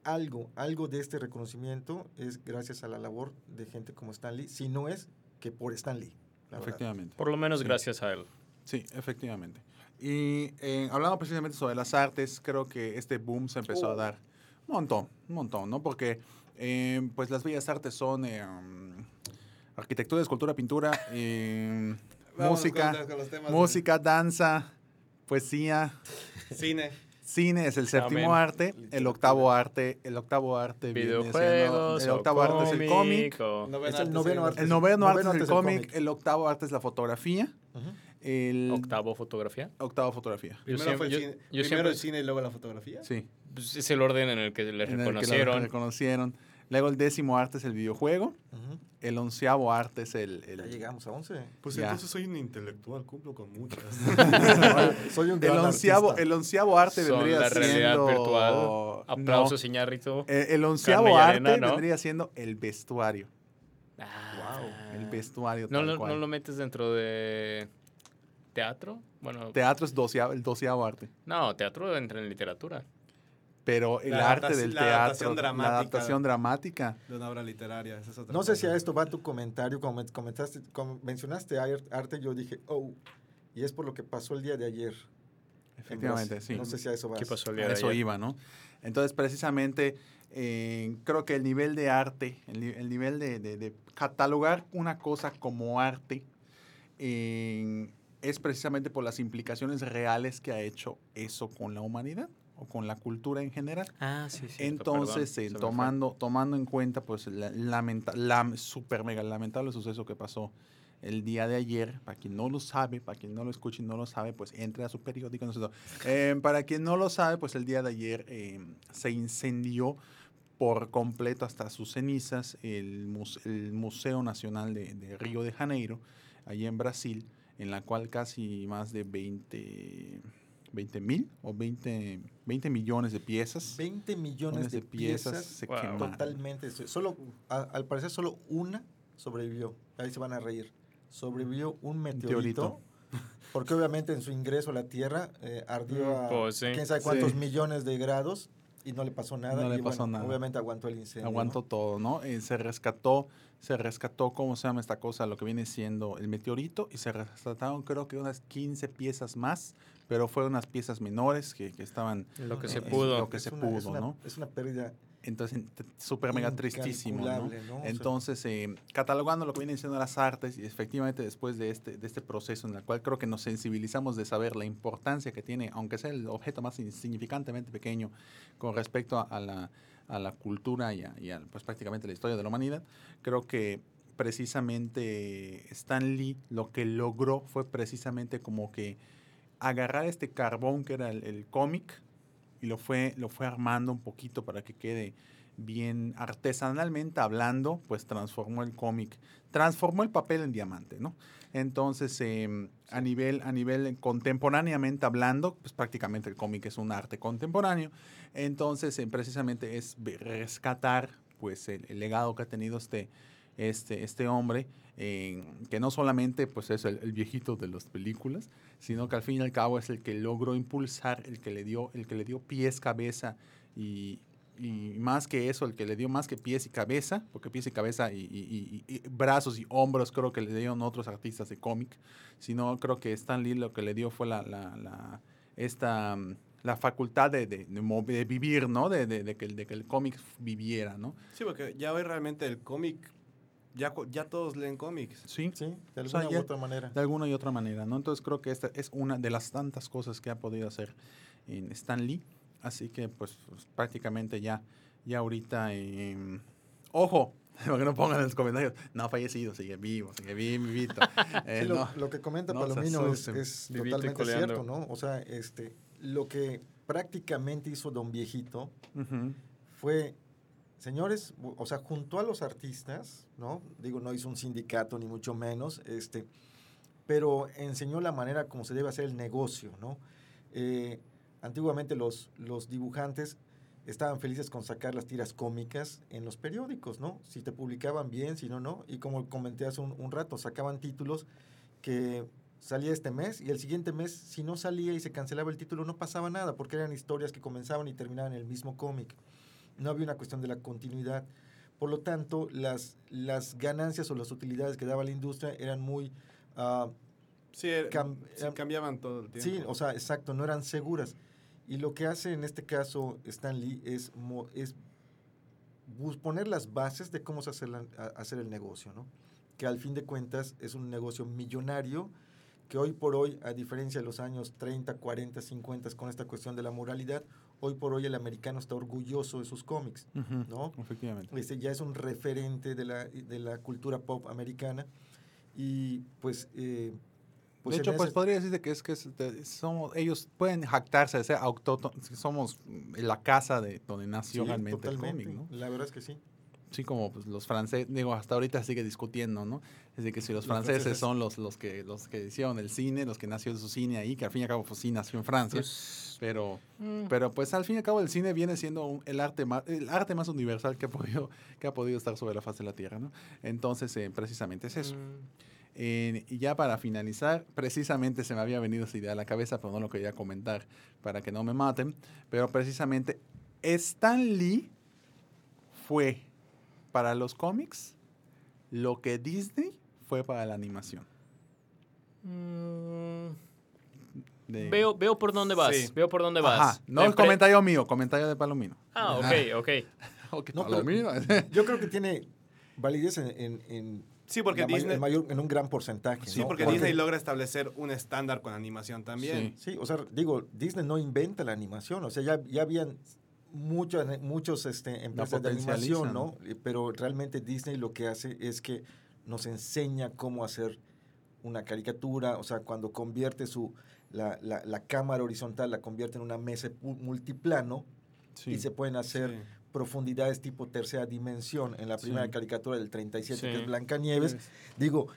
algo, algo de este reconocimiento es gracias a la labor de gente como Stan Lee, si no es que por Stan Lee. la verdad. Efectivamente. Por lo menos Sí. gracias a él. Sí, efectivamente. Y eh, hablando precisamente sobre las artes, creo que este boom se empezó a Oh. dar un montón, un montón, ¿no? Porque eh, pues las bellas artes son eh, um, arquitectura, escultura, pintura, eh, música, con- con los temas de música, danza, poesía, Cine. Cine es el séptimo Amén. arte, el octavo arte, el octavo arte viene siendo- Videojuegos, el octavo arte es el cómic, Es el arte, noveno arte. el noveno arte es el cómic, el octavo arte es la fotografía, el octavo fotografía. octavo fotografía. Yo Primero fue el cine. yo- yo Primero siempre- el cine y luego la fotografía. Sí. Pues, es el orden en el que le en el que lo reconocieron. Luego el décimo arte es el videojuego. El onceavo arte es el... el- Ya llegamos a 11. Pues Ya. entonces soy un intelectual, cumplo con muchas. Soy un el gran onceavo, artista. el onceavo arte Son vendría la realidad siendo... virtual. No. Aplausos, Iñárritu. Eh, el onceavo arte arena, ¿no? vendría siendo el vestuario. Ah. El vestuario ¿No, cual. ¿No lo metes dentro de teatro? Bueno, Teatro es doceavo- el doceavo arte. no, teatro entra en literatura. Pero el La arte del la teatro, adaptación la adaptación dramática. de una obra literaria. esa es otra No sé si cosa. a esto va tu comentario, como men- comentaste, como mencionaste ar- arte, yo dije, oh, y es por lo que pasó el día de ayer. en Efectivamente, sí. No sé si a eso va. ¿Qué pasó el día A de eso ayer? iba, ¿no? Entonces, precisamente, eh, creo que el nivel de arte, el, el nivel de, de- de catalogar una cosa como arte, eh, es precisamente por las implicaciones reales que ha hecho eso con la humanidad o con la cultura en general. Ah, sí, sí. Entonces, eh, tomando, tomando en cuenta, pues, la, lamenta- la super mega lamentable suceso que pasó el día de ayer, para quien no lo sabe, para quien no lo escuche y no lo sabe, pues entre a su periódico. no sé, no. Eh, para quien no lo sabe, pues el día de ayer eh, se incendió por completo hasta sus cenizas el, muse- el Museo Nacional de, de Río de Janeiro, allí en Brasil, en la cual casi más de 20 mil o 20, 20 millones de piezas 20 millones de, piezas, se Wow. quemaron. totalmente. Solo, a- al parecer, solo una sobrevivió. Ahí se van a reír. Sobrevivió un meteorito. Meteorito. Porque obviamente en su ingreso a la Tierra eh, ardió a Pues sí. quién sabe cuántos Sí. millones de grados y no le pasó nada. No le y pasó bueno, nada. Obviamente aguantó el incendio. Aguantó ¿no? todo, ¿no? Eh, se rescató, se rescató, ¿cómo se llama esta cosa? Lo que viene siendo el meteorito y se rescataron creo que unas 15 piezas más, pero fueron unas piezas menores que, que estaban... Lo que eh, se pudo. Lo que Es se una- es pudo, una- ¿no? Es una pérdida Entonces, súper mega tristísimo, ¿no? Entonces, eh, catalogando lo que vienen siendo las artes, y efectivamente después de este, de este proceso en el cual creo que nos sensibilizamos de saber la importancia que tiene, aunque sea el objeto más insignificantemente pequeño con respecto a, a la, a la cultura y, a, y a, pues, prácticamente la historia de la humanidad, creo que precisamente Stan Lee lo que logró fue precisamente como que agarrar este carbón que era el, el cómic y lo fue, lo fue armando un poquito para que quede bien artesanalmente hablando, pues transformó el cómic, transformó el papel en diamante, ¿no? Entonces, eh, a, nivel, a nivel contemporáneamente hablando, pues prácticamente el cómic es un arte contemporáneo. Entonces, eh, precisamente es rescatar pues el, el legado que ha tenido este, este, este hombre, eh, que no solamente pues es el, el viejito de las películas, sino que al fin y al cabo es el que logró impulsar, el que le dio, el que le dio pies, cabeza y, y más que eso, el que le dio más que pies y cabeza, porque pies y cabeza y, y- y- y brazos y hombros creo que le dieron otros artistas de cómic, sino creo que Stan Lee lo que le dio fue la, la, la- esta, la facultad de, de, de de vivir, ¿no? De, que, de que el cómic viviera, ¿no? Sí, porque ya hoy realmente el cómic, ya, ya todos leen cómics. Sí, Sí, de O sea, alguna ya- u otra manera. de alguna y otra manera, ¿no? Entonces creo que esta es una de las tantas cosas que ha podido hacer en Stan Lee. Así que pues, pues, prácticamente ya, ya ahorita, em, ojo, para que no pongan en los comentarios, no ha fallecido, sigue vivo, sigue vivo, vivito. Eh, Sí, lo, no. lo que comenta no Palomino es, es totalmente cierto, ¿no? O sea, este, lo que prácticamente hizo Don Viejito fue, señores, o sea, junto a los artistas, ¿no? Digo, no hizo un sindicato ni mucho menos, este, pero enseñó la manera como se debe hacer el negocio, ¿no? Eh, antiguamente los, los dibujantes estaban felices con sacar las tiras cómicas en los periódicos, ¿no? Si te publicaban bien, si no, no. Y como comenté hace un, un rato, sacaban títulos que salía este mes y el siguiente mes, si no salía y se cancelaba el título, no pasaba nada, porque eran historias que comenzaban y terminaban en el mismo cómic. No había una cuestión de la continuidad. Por lo tanto, las, las ganancias o las utilidades que daba la industria eran muy... ah, Sí, er- Cam- sí, era- cambiaban todo el tiempo. Sí, o sea, exacto, no eran seguras. Y lo que hace en este caso Stan Lee es, es poner las bases de cómo se hace la- hacer el negocio, ¿no? Que al fin de cuentas es un negocio millonario que hoy por hoy, a diferencia de los años 30, 40, 50, con esta cuestión de la moralidad, hoy por hoy el americano está orgulloso de sus cómics. ¿no? Efectivamente. Este ya es un referente de la, de la cultura pop americana y pues... eh, de en hecho, pues ese- podría decirse que es que es de- somos, ellos pueden jactarse de ser autóctonos, somos la casa de donde nació Sí, realmente el cómic, ¿no? La verdad es que sí. Sí, como pues, los franceses, digo, hasta ahorita sigue discutiendo, ¿no? Es de que si los, Los franceses, franceses. son los, los, que, los que hicieron el cine, los que nació su cine ahí, que al fin y al cabo pues, sí nació en Francia, Pues, pero, mm, pero pues al fin y al cabo el cine viene siendo un- el, arte más, el arte más universal que ha, podido, que ha podido estar sobre la faz de la Tierra, ¿no? Entonces, eh, precisamente es eso. mm, Eh, y ya para finalizar, precisamente se me había venido esa idea a la cabeza, pero no lo quería comentar para que no me maten. Pero precisamente Stan Lee fue para los cómics lo que Disney fue para la animación. mm, De- veo, veo por dónde vas. Sí. Veo por dónde vas. Ajá, no es empre- comentario mío, comentario de Palomino. Ah, ok, ok. Ok, No, pero- Palomino. Yo creo que tiene validez en, en, en Sí, porque la Disney, en, mayor- en un gran porcentaje. sí, ¿no? porque Disney logra establecer un estándar con animación también. Sí, o sea, digo, Disney no inventa la animación, o sea, ya, ya habían muchos, muchos este, empresas de animación. ¿no? Pero realmente Disney lo que hace es que nos enseña cómo hacer una caricatura, o sea, cuando convierte su, la, la, la cámara horizontal, la convierte en una mesa multiplano Sí. y se pueden hacer Sí. profundidades tipo tercera dimensión en la primera Sí. caricatura del 37, que es Blancanieves. Digo,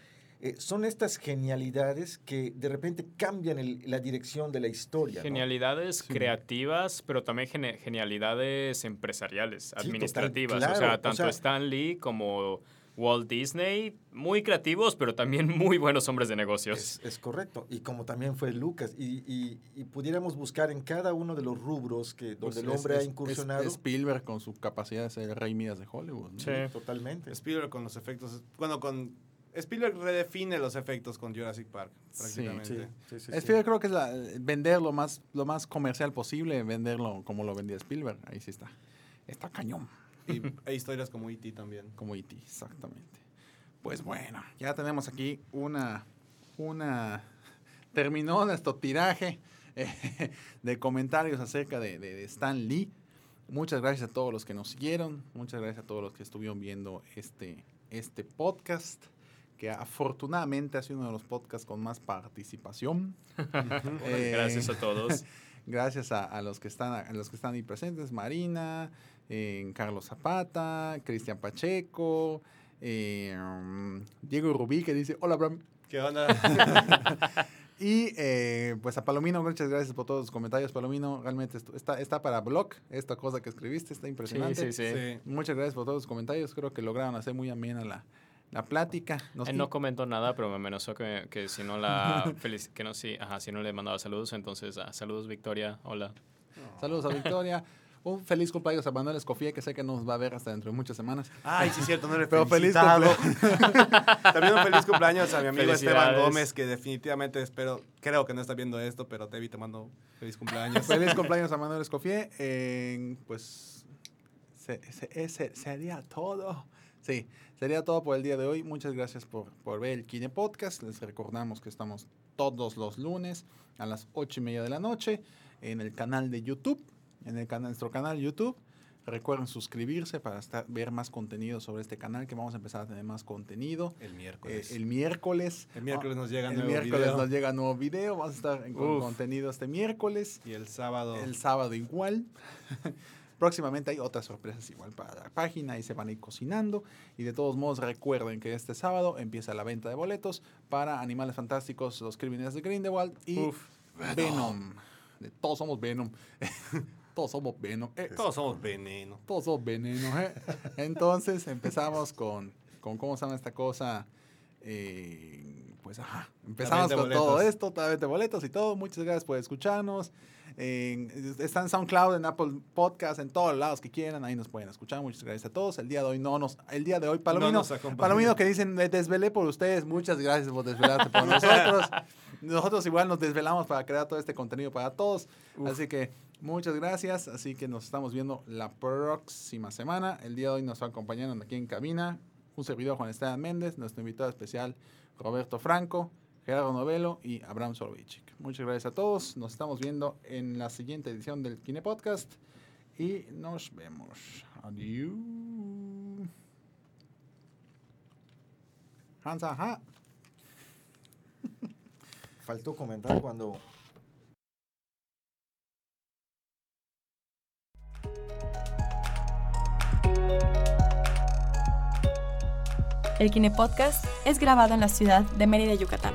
eh, son estas genialidades que de repente cambian el- la dirección de la historia. ¿no? Genialidades Sí. creativas, pero también gene- genialidades empresariales, total, administrativas. claro, o sea, o tanto sea- Stan Lee como Walt Disney, muy creativos, pero también muy buenos hombres de negocios. Es, es correcto. Y como también fue Lucas. Y, y- y pudiéramos buscar en cada uno de los rubros que donde Pues el es- hombre es- ha incursionado. es Spielberg con su capacidad de ser rey Midas de Hollywood. ¿no? Sí. Totalmente. Spielberg con los efectos. Bueno, con. Spielberg redefine los efectos con Jurassic Park, prácticamente. Sí, sí, sí, sí. Spielberg creo que es la- vender lo más, lo más comercial posible, venderlo como lo vendía Spielberg. Ahí sí está. Está cañón. Y hay historias como E.T. también. Como E.T., exactamente. Pues bueno, ya tenemos aquí una, una, terminó nuestro tiraje eh, de comentarios acerca de, de- de Stan Lee. Muchas gracias a todos los que nos siguieron, muchas gracias a todos los que estuvieron viendo este, este podcast, que afortunadamente ha sido uno de los podcasts con más participación. Eh, Gracias a todos. Gracias a, a los que están a los que están ahí presentes, Marina, eh, Carlos Zapata, Cristian Pacheco, eh, um, Diego Rubí que dice hola Bram. ¿Qué onda? Y eh, pues a Palomino, muchas gracias por todos los comentarios, Palomino. Realmente esto- está, está para blog, esta cosa que escribiste, está Sí, impresionante. sí, sí. Sí. Muchas gracias por todos los comentarios, creo que lograron hacer muy amena la, la plática. Nos- Él no comentó nada, pero me amenazó que, que si no la que no si, ajá, si no le mandaba saludos, entonces ah, saludos Victoria, hola. Saludos a Victoria. Un feliz cumpleaños a Manuel Escofía, que sé que nos va a ver hasta dentro de muchas semanas. Ay, sí, cierto, no le Pero feliz. También un feliz cumpleaños a mi amigo Esteban. Gómez, que definitivamente espero, creo que no está viendo esto, pero Tevi te mando feliz cumpleaños. Feliz cumpleaños a Manuel Escofié. Eh, pues se- se- ese sería todo. Sí, sería todo por el día de hoy. Muchas gracias por, por ver el Kine Podcast. Les recordamos que estamos todos los lunes a las ocho y media de la noche en el canal de YouTube, en el canal, nuestro canal YouTube. Recuerden suscribirse para estar, ver más contenido sobre este canal, que vamos a empezar a tener más contenido. El Eh, miércoles. el miércoles. El miércoles nos llega el nuevo miércoles video. nos llega nuevo video. Vamos a estar con contenido este miércoles. Y el sábado. El sábado igual. Próximamente hay otras sorpresas igual para la página y se van a ir cocinando. Y de todos modos recuerden que este sábado empieza la venta de boletos para Animales Fantásticos, Los Crímenes de Grindelwald y Uf. Venom. Todos somos Venom. todos somos Venom. Eh, Todos somos veneno. todos somos veneno. ¿eh? Entonces empezamos con, con, ¿cómo se llama esta cosa? Eh, pues ajá, empezamos con todo boletos. esto, toda venta de boletos y todo. Muchas gracias por escucharnos. En- está en SoundCloud, en Apple Podcast, en todos lados que quieran, ahí nos pueden escuchar. Muchas gracias a todos. El día de hoy no nos, el día de hoy, Palomino. Palomino que dicen, me desvelé por ustedes. Muchas gracias por desvelarte por nosotros. Nosotros igual nos desvelamos para crear todo este contenido para todos. Así que muchas gracias. Así que nos estamos viendo la próxima semana. El día de hoy nos acompañaron aquí en cabina un servidor Juan Esteban Méndez, nuestro invitado especial Roberto Franco, Gerardo Novelo y Abraham Soloveitchik. Muchas gracias a todos. Nos estamos viendo en la siguiente edición del Kine Podcast y nos vemos. Adiós. Hansa, ajá. Faltó comentar cuando El Kine Podcast es grabado en la ciudad de Mérida, Yucatán,